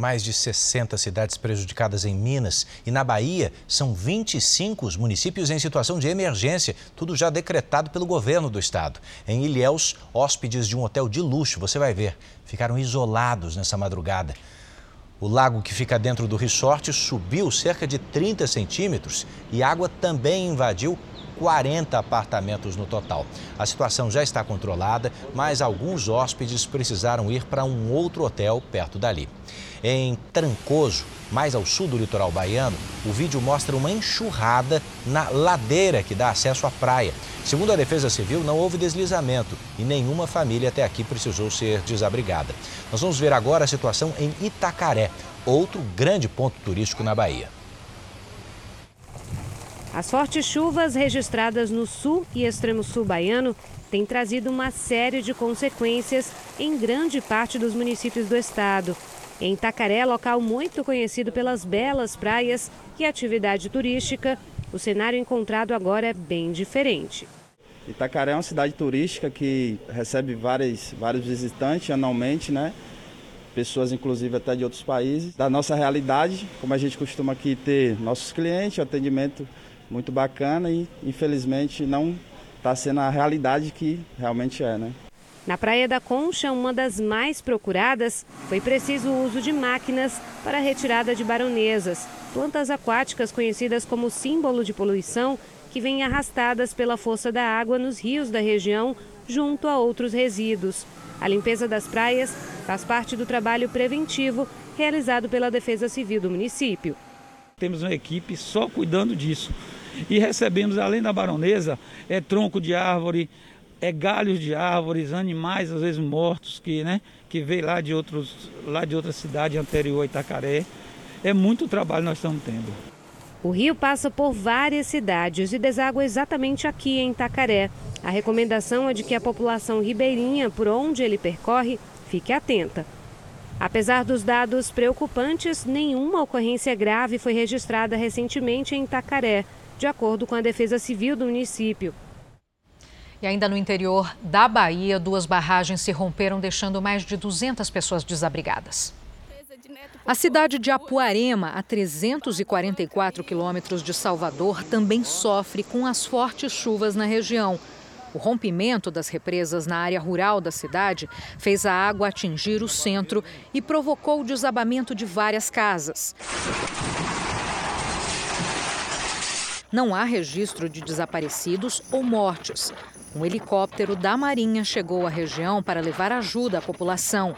Mais de 60 cidades prejudicadas em Minas e na Bahia são 25 os municípios em situação de emergência, tudo já decretado pelo governo do estado. Em Ilhéus, hóspedes de um hotel de luxo, você vai ver, ficaram isolados nessa madrugada. O lago que fica dentro do resort subiu cerca de 30 centímetros e água também invadiu 40 apartamentos no total. A situação já está controlada, mas alguns hóspedes precisaram ir para um outro hotel perto dali. Em Trancoso, mais ao sul do litoral baiano, o vídeo mostra uma enxurrada na ladeira que dá acesso à praia. Segundo a Defesa Civil, não houve deslizamento e nenhuma família até aqui precisou ser desabrigada. Nós vamos ver agora a situação em Itacaré, outro grande ponto turístico na Bahia. As fortes chuvas registradas no sul e extremo sul baiano têm trazido uma série de consequências em grande parte dos municípios do estado. Em Itacaré, local muito conhecido pelas belas praias e atividade turística, o cenário encontrado agora é bem diferente. Itacaré é uma cidade turística que recebe vários, vários visitantes anualmente, né? Pessoas, inclusive, até de outros países. Da nossa realidade, como a gente costuma aqui ter nossos clientes, atendimento muito bacana e infelizmente não está sendo a realidade que realmente é, né? Na Praia da Concha, uma das mais procuradas, foi preciso o uso de máquinas para a retirada de baronesas, plantas aquáticas conhecidas como símbolo de poluição, que vêm arrastadas pela força da água nos rios da região, junto a outros resíduos. A limpeza das praias faz parte do trabalho preventivo realizado pela Defesa Civil do município. Temos uma equipe só cuidando disso e recebemos, além da baronesa, é tronco de árvore, é galhos de árvores, animais às vezes mortos que, né, que veio lá de outros, lá de outra cidade anterior a Itacaré. É muito trabalho nós estamos tendo. O rio passa por várias cidades e deságua exatamente aqui em Itacaré. A recomendação é de que a população ribeirinha, por onde ele percorre, fique atenta. Apesar dos dados preocupantes, nenhuma ocorrência grave foi registrada recentemente em Itacaré, de acordo com a Defesa Civil do município. E ainda no interior da Bahia, duas barragens se romperam, deixando mais de 200 pessoas desabrigadas. A cidade de Apuarema, a 344 quilômetros de Salvador, também sofre com as fortes chuvas na região. O rompimento das represas na área rural da cidade fez a água atingir o centro e provocou o desabamento de várias casas. Não há registro de desaparecidos ou mortes. Um helicóptero da Marinha chegou à região para levar ajuda à população.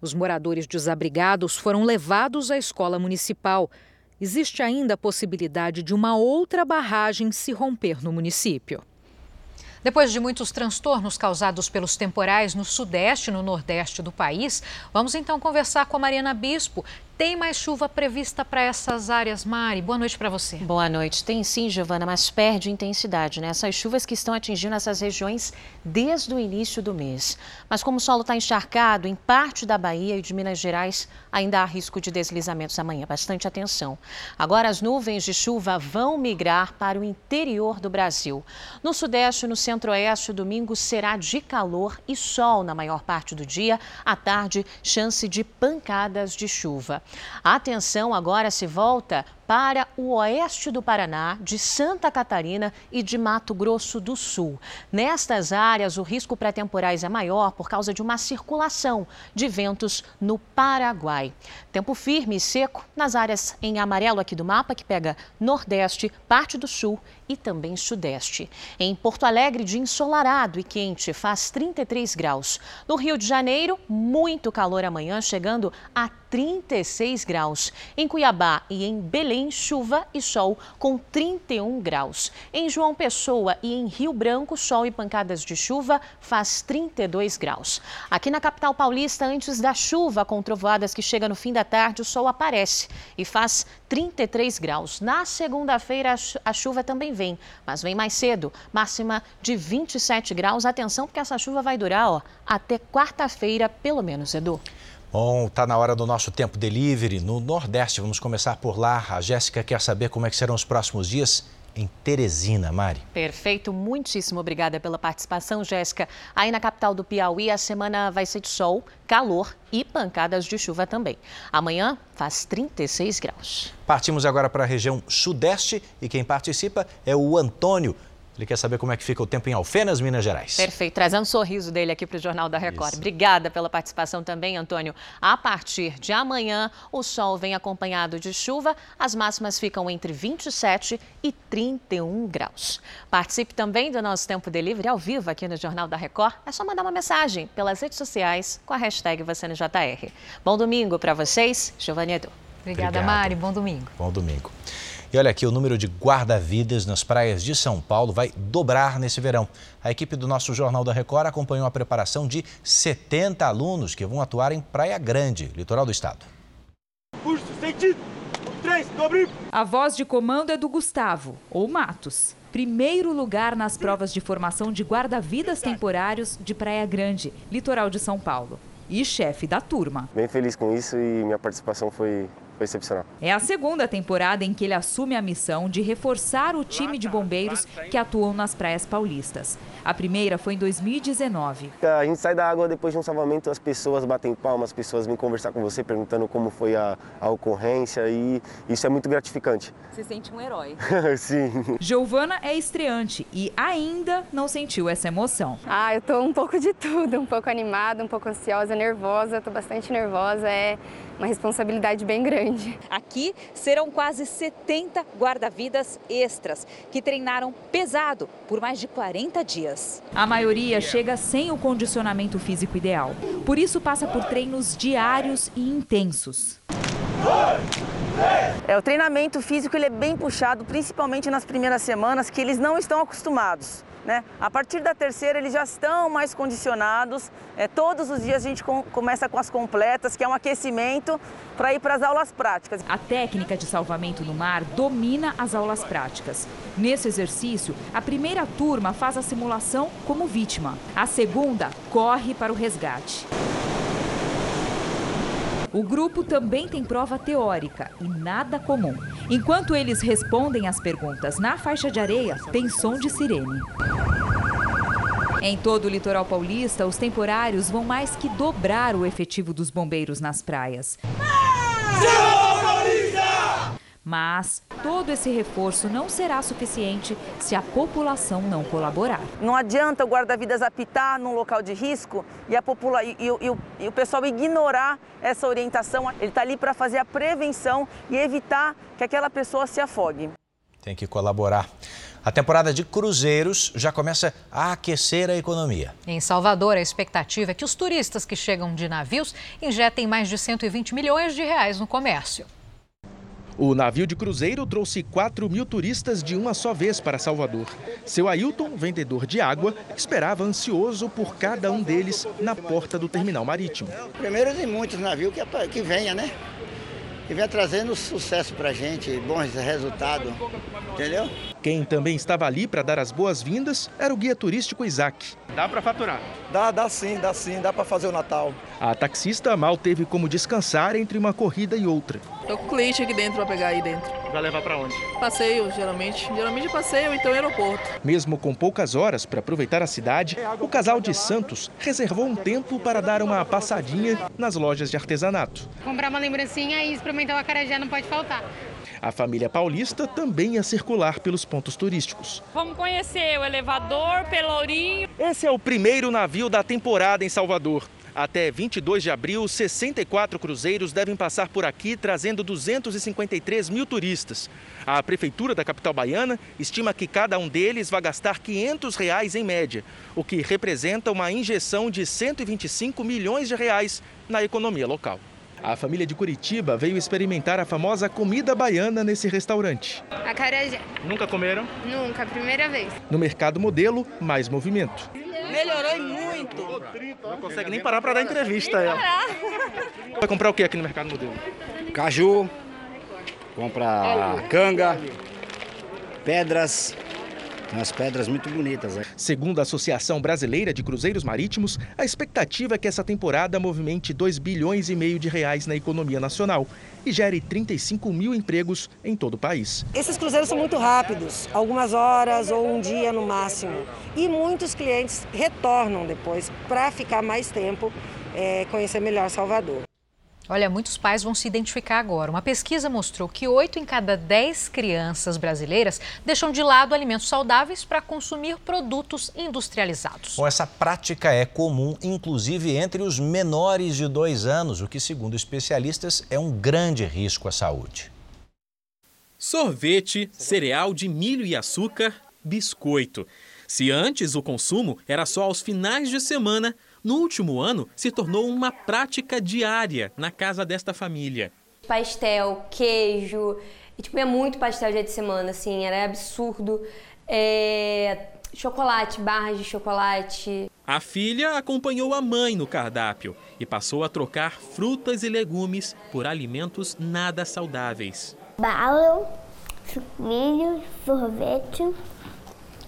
Os moradores desabrigados foram levados à escola municipal. Existe ainda a possibilidade de uma outra barragem se romper no município. Depois de muitos transtornos causados pelos temporais no sudeste e no nordeste do país, vamos então conversar com a Mariana Bispo, tem mais chuva prevista para essas áreas, Mari? Boa noite para você. Boa noite. Tem sim, Giovana, mas perde intensidade, né? Essas chuvas que estão atingindo essas regiões desde o início do mês. Mas como o solo está encharcado, em parte da Bahia e de Minas Gerais, ainda há risco de deslizamentos amanhã. Bastante atenção. Agora, as nuvens de chuva vão migrar para o interior do Brasil. No sudeste e no centro-oeste, domingo será de calor e sol na maior parte do dia. À tarde, chance de pancadas de chuva. A atenção agora se volta para o oeste do Paraná, de Santa Catarina e de Mato Grosso do Sul. Nestas áreas, o risco para temporais é maior por causa de uma circulação de ventos no Paraguai. Tempo firme e seco nas áreas em amarelo aqui do mapa, que pega Nordeste, parte do Sul e também Sudeste. Em Porto Alegre, de ensolarado e quente, faz 33 graus. No Rio de Janeiro, muito calor amanhã, chegando a 36 graus. Em Cuiabá e em Belém, chuva e sol com 31 graus. Em João Pessoa e em Rio Branco, sol e pancadas de chuva faz 32 graus. Aqui na capital paulista, antes da chuva com trovoadas que chega no fim da tarde, o sol aparece e faz 33 graus. Na segunda-feira, a chuva também vem, mas vem mais cedo, máxima de 27 graus. Atenção, porque essa chuva vai durar ó, até quarta-feira, pelo menos, Edu. Bom, está na hora do nosso tempo delivery no Nordeste. Vamos começar por lá. A Jéssica quer saber como é que serão os próximos dias em Teresina, Mari. Perfeito, muitíssimo obrigada pela participação, Jéssica. Aí na capital do Piauí, a semana vai ser de sol, calor e pancadas de chuva também. Amanhã faz 36 graus. Partimos agora para a região sudeste e quem participa é o Antônio. Ele quer saber como é que fica o tempo em Alfenas, Minas Gerais. Perfeito, trazendo o sorriso dele aqui para o Jornal da Record. Isso. Obrigada pela participação também, Antônio. A partir de amanhã, o sol vem acompanhado de chuva. As máximas ficam entre 27 e 31 graus. Participe também do nosso Tempo Delivery ao vivo aqui no Jornal da Record. É só mandar uma mensagem pelas redes sociais com a hashtag você no JR. Bom domingo para vocês, Giovanni Edu. Obrigada, Obrigado. Mari. Bom domingo. Bom domingo. E olha aqui, o número de guarda-vidas nas praias de São Paulo vai dobrar nesse verão. A equipe do nosso Jornal da Record acompanhou a preparação de 70 alunos que vão atuar em Praia Grande, litoral do estado. Curso sentido. Três, dobre. A voz de comando é do Gustavo, ou Matos. Primeiro lugar nas provas de formação de guarda-vidas temporários de Praia Grande, litoral de São Paulo. E chefe da turma. Bem feliz com isso e minha participação foi foi excepcional. É a segunda temporada em que ele assume a missão de reforçar o time de bombeiros que atuam nas praias paulistas. A primeira foi em 2019. A gente sai da água depois de um salvamento, as pessoas batem palmas, as pessoas vêm conversar com você perguntando como foi a, a ocorrência e isso é muito gratificante. Você sente um herói. Sim. Giovana é estreante e ainda não sentiu essa emoção. Ah, eu tô um pouco de tudo, um pouco animada, um pouco ansiosa, nervosa, tô bastante nervosa, é uma responsabilidade bem grande. Aqui serão quase 70 guarda-vidas extras que treinaram pesado por mais de 40 dias. A maioria chega sem o condicionamento físico ideal. Por isso passa por treinos diários e intensos. É, o treinamento físico ele é bem puxado, principalmente nas primeiras semanas, que eles não estão acostumados. Né? A partir da terceira, eles já estão mais condicionados. É, todos os dias a gente com, começa com as completas, que é um aquecimento para ir para as aulas práticas. A técnica de salvamento no mar domina as aulas práticas. Nesse exercício, a primeira turma faz a simulação como vítima, a segunda corre para o resgate. O grupo também tem prova teórica e nada comum. Enquanto eles respondem as perguntas na faixa de areia, tem som de sirene. Em todo o litoral paulista, os temporários vão mais que dobrar o efetivo dos bombeiros nas praias. Mas todo esse reforço não será suficiente se a população não colaborar. Não adianta o guarda-vidas apitar num local de risco e, a popula e, e, e, e o pessoal ignorar essa orientação. Ele está ali para fazer a prevenção e evitar que aquela pessoa se afogue. Tem que colaborar. A temporada de cruzeiros já começa a aquecer a economia. Em Salvador, a expectativa é que os turistas que chegam de navios injetem mais de 120 milhões de reais no comércio. O navio de cruzeiro trouxe 4 mil turistas de uma só vez para Salvador. Seu Ailton, vendedor de água, esperava ansioso por cada um deles na porta do terminal marítimo. Primeiro de muitos navios que, que venha, né? Que venha trazendo sucesso para a gente, bons resultados, entendeu? Quem também estava ali para dar as boas-vindas era o guia turístico Isaac. Dá para faturar? Dá, dá sim, dá sim, dá para fazer o Natal. A taxista mal teve como descansar entre uma corrida e outra. Tô com o cliente aqui dentro para pegar aí dentro. Vai levar para onde? Passeio, geralmente. Geralmente passeio, então aeroporto. Mesmo com poucas horas para aproveitar a cidade, o casal de Santos reservou um tempo para dar uma passadinha nas lojas de artesanato. Comprar uma lembrancinha e experimentar o acarajé não pode faltar. A família paulista também ia circular pelos pontos turísticos. Vamos conhecer o elevador, Pelourinho. Esse é o primeiro navio da temporada em Salvador. Até 22 de abril, 64 cruzeiros devem passar por aqui, trazendo 253 mil turistas. A Prefeitura da capital baiana estima que cada um deles vai gastar 500 reais em média, o que representa uma injeção de 125 milhões de reais na economia local. A família de Curitiba veio experimentar a famosa comida baiana nesse restaurante. Acarajé. Nunca comeram? Nunca, primeira vez. No mercado modelo, mais movimento. Melhorou muito. Não consegue nem parar para dar entrevista. Ela. Vai comprar o que aqui no mercado modelo? Caju, compra canga, pedras, umas pedras muito bonitas. Né? Segundo a Associação Brasileira de Cruzeiros Marítimos, a expectativa é que essa temporada movimente 2 bilhões e meio de reais na economia nacional e gere 35 mil empregos em todo o país. Esses cruzeiros são muito rápidos, algumas horas ou um dia no máximo. E muitos clientes retornam depois para ficar mais tempo, é, conhecer melhor Salvador. Olha, muitos pais vão se identificar agora. Uma pesquisa mostrou que 8 em cada 10 crianças brasileiras deixam de lado alimentos saudáveis para consumir produtos industrializados. Bom, essa prática é comum, inclusive entre os menores de dois anos, o que, segundo especialistas, é um grande risco à saúde. Sorvete, cereal de milho e açúcar, biscoito. Se antes o consumo era só aos finais de semana, no último ano se tornou uma prática diária na casa desta família. Pastel, queijo, e tipo, é muito pastel dia de semana, assim, era absurdo. É... Chocolate, barras de chocolate. A filha acompanhou a mãe no cardápio e passou a trocar frutas e legumes por alimentos nada saudáveis. Bala, milho, sorvete,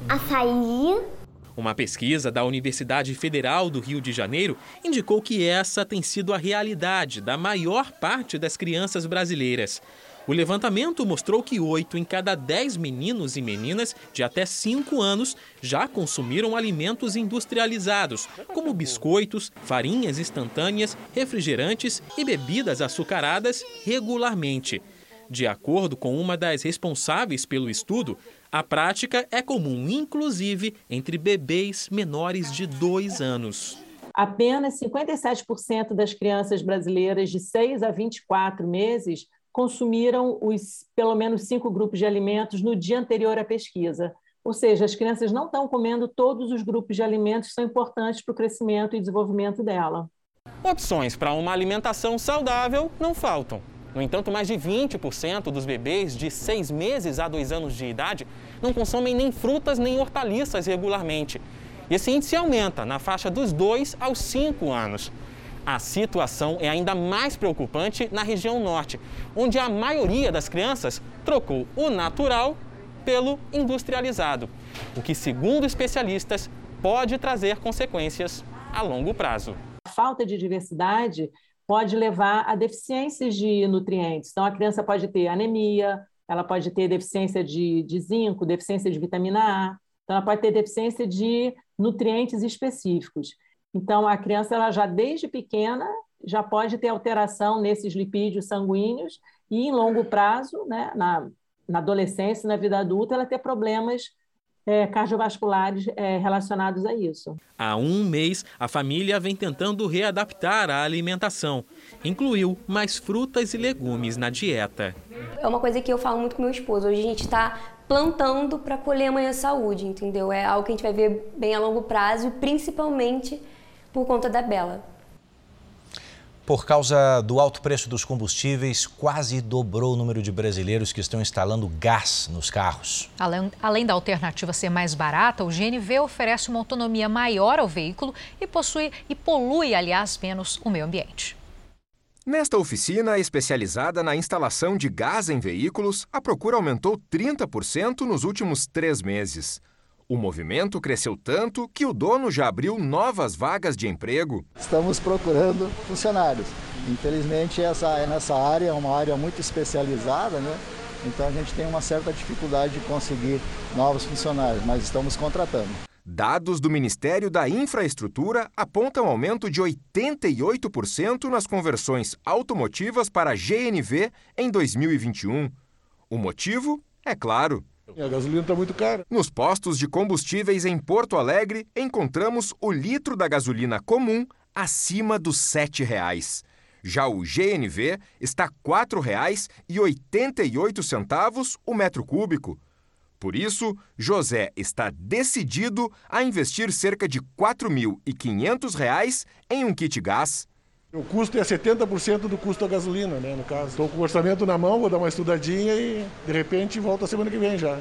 açaí. Uma pesquisa da Universidade Federal do Rio de Janeiro indicou que essa tem sido a realidade da maior parte das crianças brasileiras. O levantamento mostrou que 8 em cada 10 meninos e meninas de até 5 anos já consumiram alimentos industrializados, como biscoitos, farinhas instantâneas, refrigerantes e bebidas açucaradas regularmente. De acordo com uma das responsáveis pelo estudo, a prática é comum, inclusive, entre bebês menores de 2 anos. Apenas 57% das crianças brasileiras de 6 a 24 meses consumiram os pelo menos cinco grupos de alimentos no dia anterior à pesquisa. Ou seja, as crianças não estão comendo todos os grupos de alimentos que são importantes para o crescimento e desenvolvimento dela. Opções para uma alimentação saudável não faltam. No entanto, mais de 20% dos bebês de 6 meses a 2 anos de idade não consomem nem frutas nem hortaliças regularmente. E esse índice aumenta na faixa dos 2 aos 5 anos. A situação é ainda mais preocupante na região norte, onde a maioria das crianças trocou o natural pelo industrializado, o que, segundo especialistas, pode trazer consequências a longo prazo. A falta de diversidade pode levar a deficiências de nutrientes. Então, a criança pode ter anemia, ela pode ter deficiência de, de zinco, deficiência de vitamina A, então, ela pode ter deficiência de nutrientes específicos. Então, a criança, ela já desde pequena, já pode ter alteração nesses lipídios sanguíneos e, em longo prazo, né, na, na adolescência, na vida adulta, ela ter problemas é, cardiovasculares é, relacionados a isso. Há um mês, a família vem tentando readaptar a alimentação. Incluiu mais frutas e legumes na dieta. É uma coisa que eu falo muito com meu esposo. Hoje a gente está plantando para colher amanhã saúde, entendeu? É algo que a gente vai ver bem a longo prazo e principalmente por conta da Bela. Por causa do alto preço dos combustíveis, quase dobrou o número de brasileiros que estão instalando gás nos carros. Além, além da alternativa ser mais barata, o GNV oferece uma autonomia maior ao veículo e possui e polui, aliás, menos o meio ambiente. Nesta oficina especializada na instalação de gás em veículos, a procura aumentou 30% nos últimos três meses. O movimento cresceu tanto que o dono já abriu novas vagas de emprego. Estamos procurando funcionários. Infelizmente, essa, nessa área é uma área muito especializada, né? Então a gente tem uma certa dificuldade de conseguir novos funcionários, mas estamos contratando. Dados do Ministério da Infraestrutura apontam aumento de 88% nas conversões automotivas para GNV em 2021. O motivo é claro a gasolina está muito cara. Nos postos de combustíveis em Porto Alegre, encontramos o litro da gasolina comum acima dos R$ 7,00. Já o GNV está R$ 4,88 o metro cúbico. Por isso, José está decidido a investir cerca de R$ 4.500 em um kit gás. O custo é 70% do custo da gasolina, né, no caso. Estou com o orçamento na mão, vou dar uma estudadinha e, de repente, volta semana que vem já.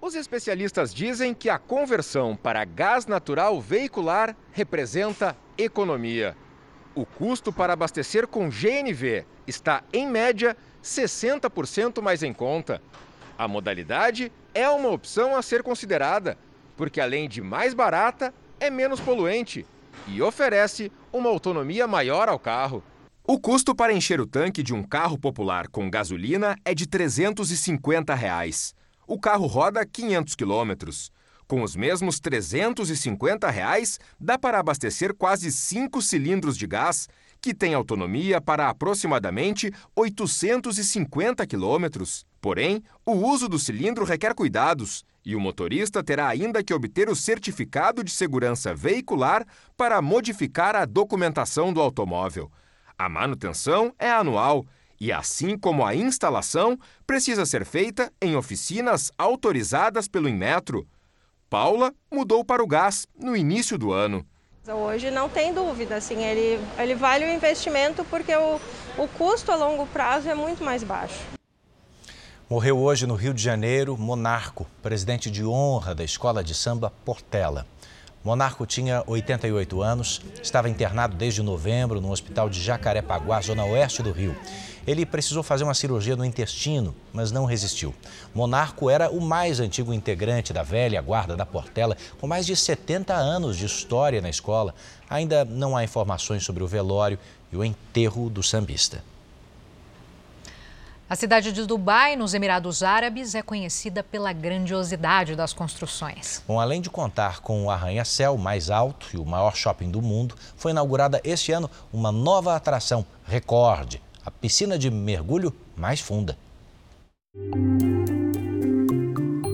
Os especialistas dizem que a conversão para gás natural veicular representa economia. O custo para abastecer com GNV está, em média, 60% mais em conta. A modalidade é uma opção a ser considerada, porque além de mais barata, é menos poluente e oferece uma autonomia maior ao carro. O custo para encher o tanque de um carro popular com gasolina é de 350 reais. O carro roda 500 quilômetros. Com os mesmos 350 reais, dá para abastecer quase 5 cilindros de gás, que tem autonomia para aproximadamente 850 quilômetros. Porém, o uso do cilindro requer cuidados e o motorista terá ainda que obter o certificado de segurança veicular para modificar a documentação do automóvel. A manutenção é anual e, assim como a instalação, precisa ser feita em oficinas autorizadas pelo Inmetro. Paula mudou para o gás no início do ano. Hoje não tem dúvida, assim, ele, ele vale o investimento porque o, o custo a longo prazo é muito mais baixo. Morreu hoje no Rio de Janeiro Monarco, presidente de honra da escola de samba Portela. Monarco tinha 88 anos, estava internado desde novembro no hospital de Jacarepaguá, zona oeste do Rio. Ele precisou fazer uma cirurgia no intestino, mas não resistiu. Monarco era o mais antigo integrante da velha guarda da Portela, com mais de 70 anos de história na escola. Ainda não há informações sobre o velório e o enterro do sambista. A cidade de Dubai, nos Emirados Árabes, é conhecida pela grandiosidade das construções. Bom, além de contar com o arranha-céu mais alto e o maior shopping do mundo, foi inaugurada este ano uma nova atração recorde, a piscina de mergulho mais funda.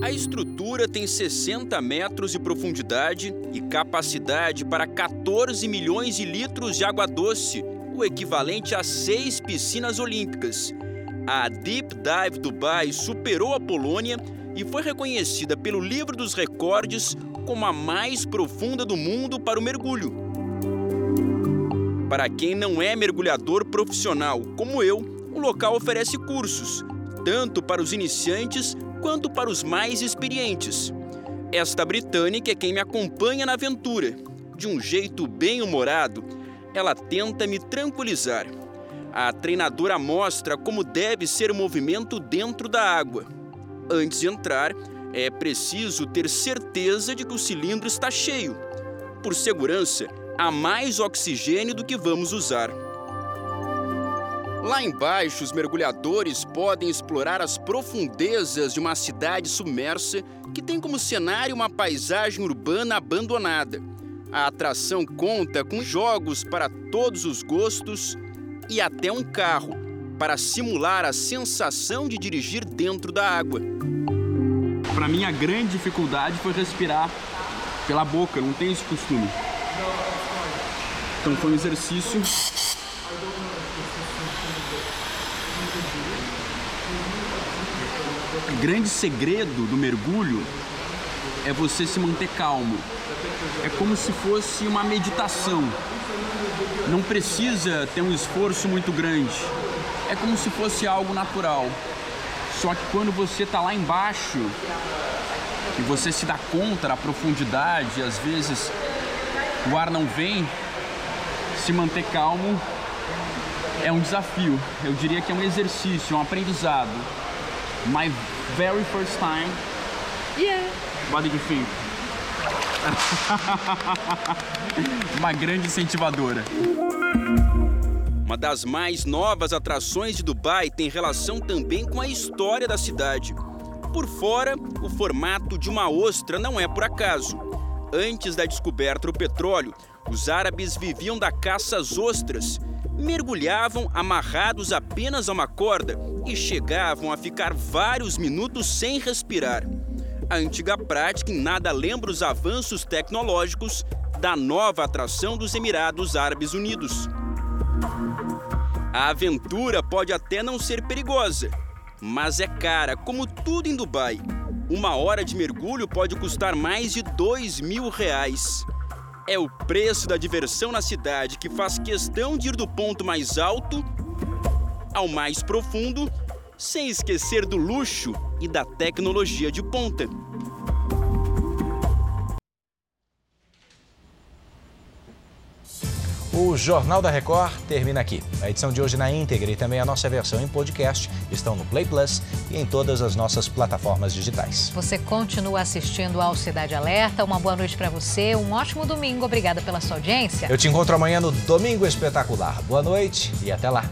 A estrutura tem 60 metros de profundidade e capacidade para 14 milhões de litros de água doce, o equivalente a seis piscinas olímpicas. A Deep Dive Dubai superou a Polônia e foi reconhecida pelo Livro dos Recordes como a mais profunda do mundo para o mergulho. Para quem não é mergulhador profissional, como eu, o local oferece cursos, tanto para os iniciantes quanto para os mais experientes. Esta britânica é quem me acompanha na aventura. De um jeito bem humorado, ela tenta me tranquilizar. A treinadora mostra como deve ser o movimento dentro da água. Antes de entrar, é preciso ter certeza de que o cilindro está cheio. Por segurança, há mais oxigênio do que vamos usar. Lá embaixo, os mergulhadores podem explorar as profundezas de uma cidade submersa que tem como cenário uma paisagem urbana abandonada. A atração conta com jogos para todos os gostos e até um carro para simular a sensação de dirigir dentro da água. Para mim, a grande dificuldade foi respirar pela boca, não tenho esse costume. Então foi um exercício O grande segredo do mergulho é você se manter calmo. É como se fosse uma meditação. Não precisa ter um esforço muito grande. É como se fosse algo natural. Só que quando você está lá embaixo e você se dá conta da profundidade, às vezes o ar não vem, se manter calmo é um desafio. Eu diria que é um exercício, é um aprendizado. My very first time. Yeah. What did you think? Uma grande incentivadora. Uma das mais novas atrações de Dubai tem relação também com a história da cidade. Por fora, o formato de uma ostra não é por acaso. Antes da descoberta do petróleo, os árabes viviam da caça às ostras mergulhavam amarrados apenas a uma corda e chegavam a ficar vários minutos sem respirar. A antiga prática em nada lembra os avanços tecnológicos da nova atração dos Emirados Árabes Unidos. A aventura pode até não ser perigosa, mas é cara, como tudo em Dubai. Uma hora de mergulho pode custar mais de dois mil reais. É o preço da diversão na cidade que faz questão de ir do ponto mais alto ao mais profundo, sem esquecer do luxo e da tecnologia de ponta. O Jornal da Record termina aqui. A edição de hoje na íntegra e também a nossa versão em podcast estão no Play Plus e em todas as nossas plataformas digitais. Você continua assistindo ao Cidade Alerta. Uma boa noite para você, um ótimo domingo. Obrigada pela sua audiência. Eu te encontro amanhã no Domingo Espetacular. Boa noite e até lá.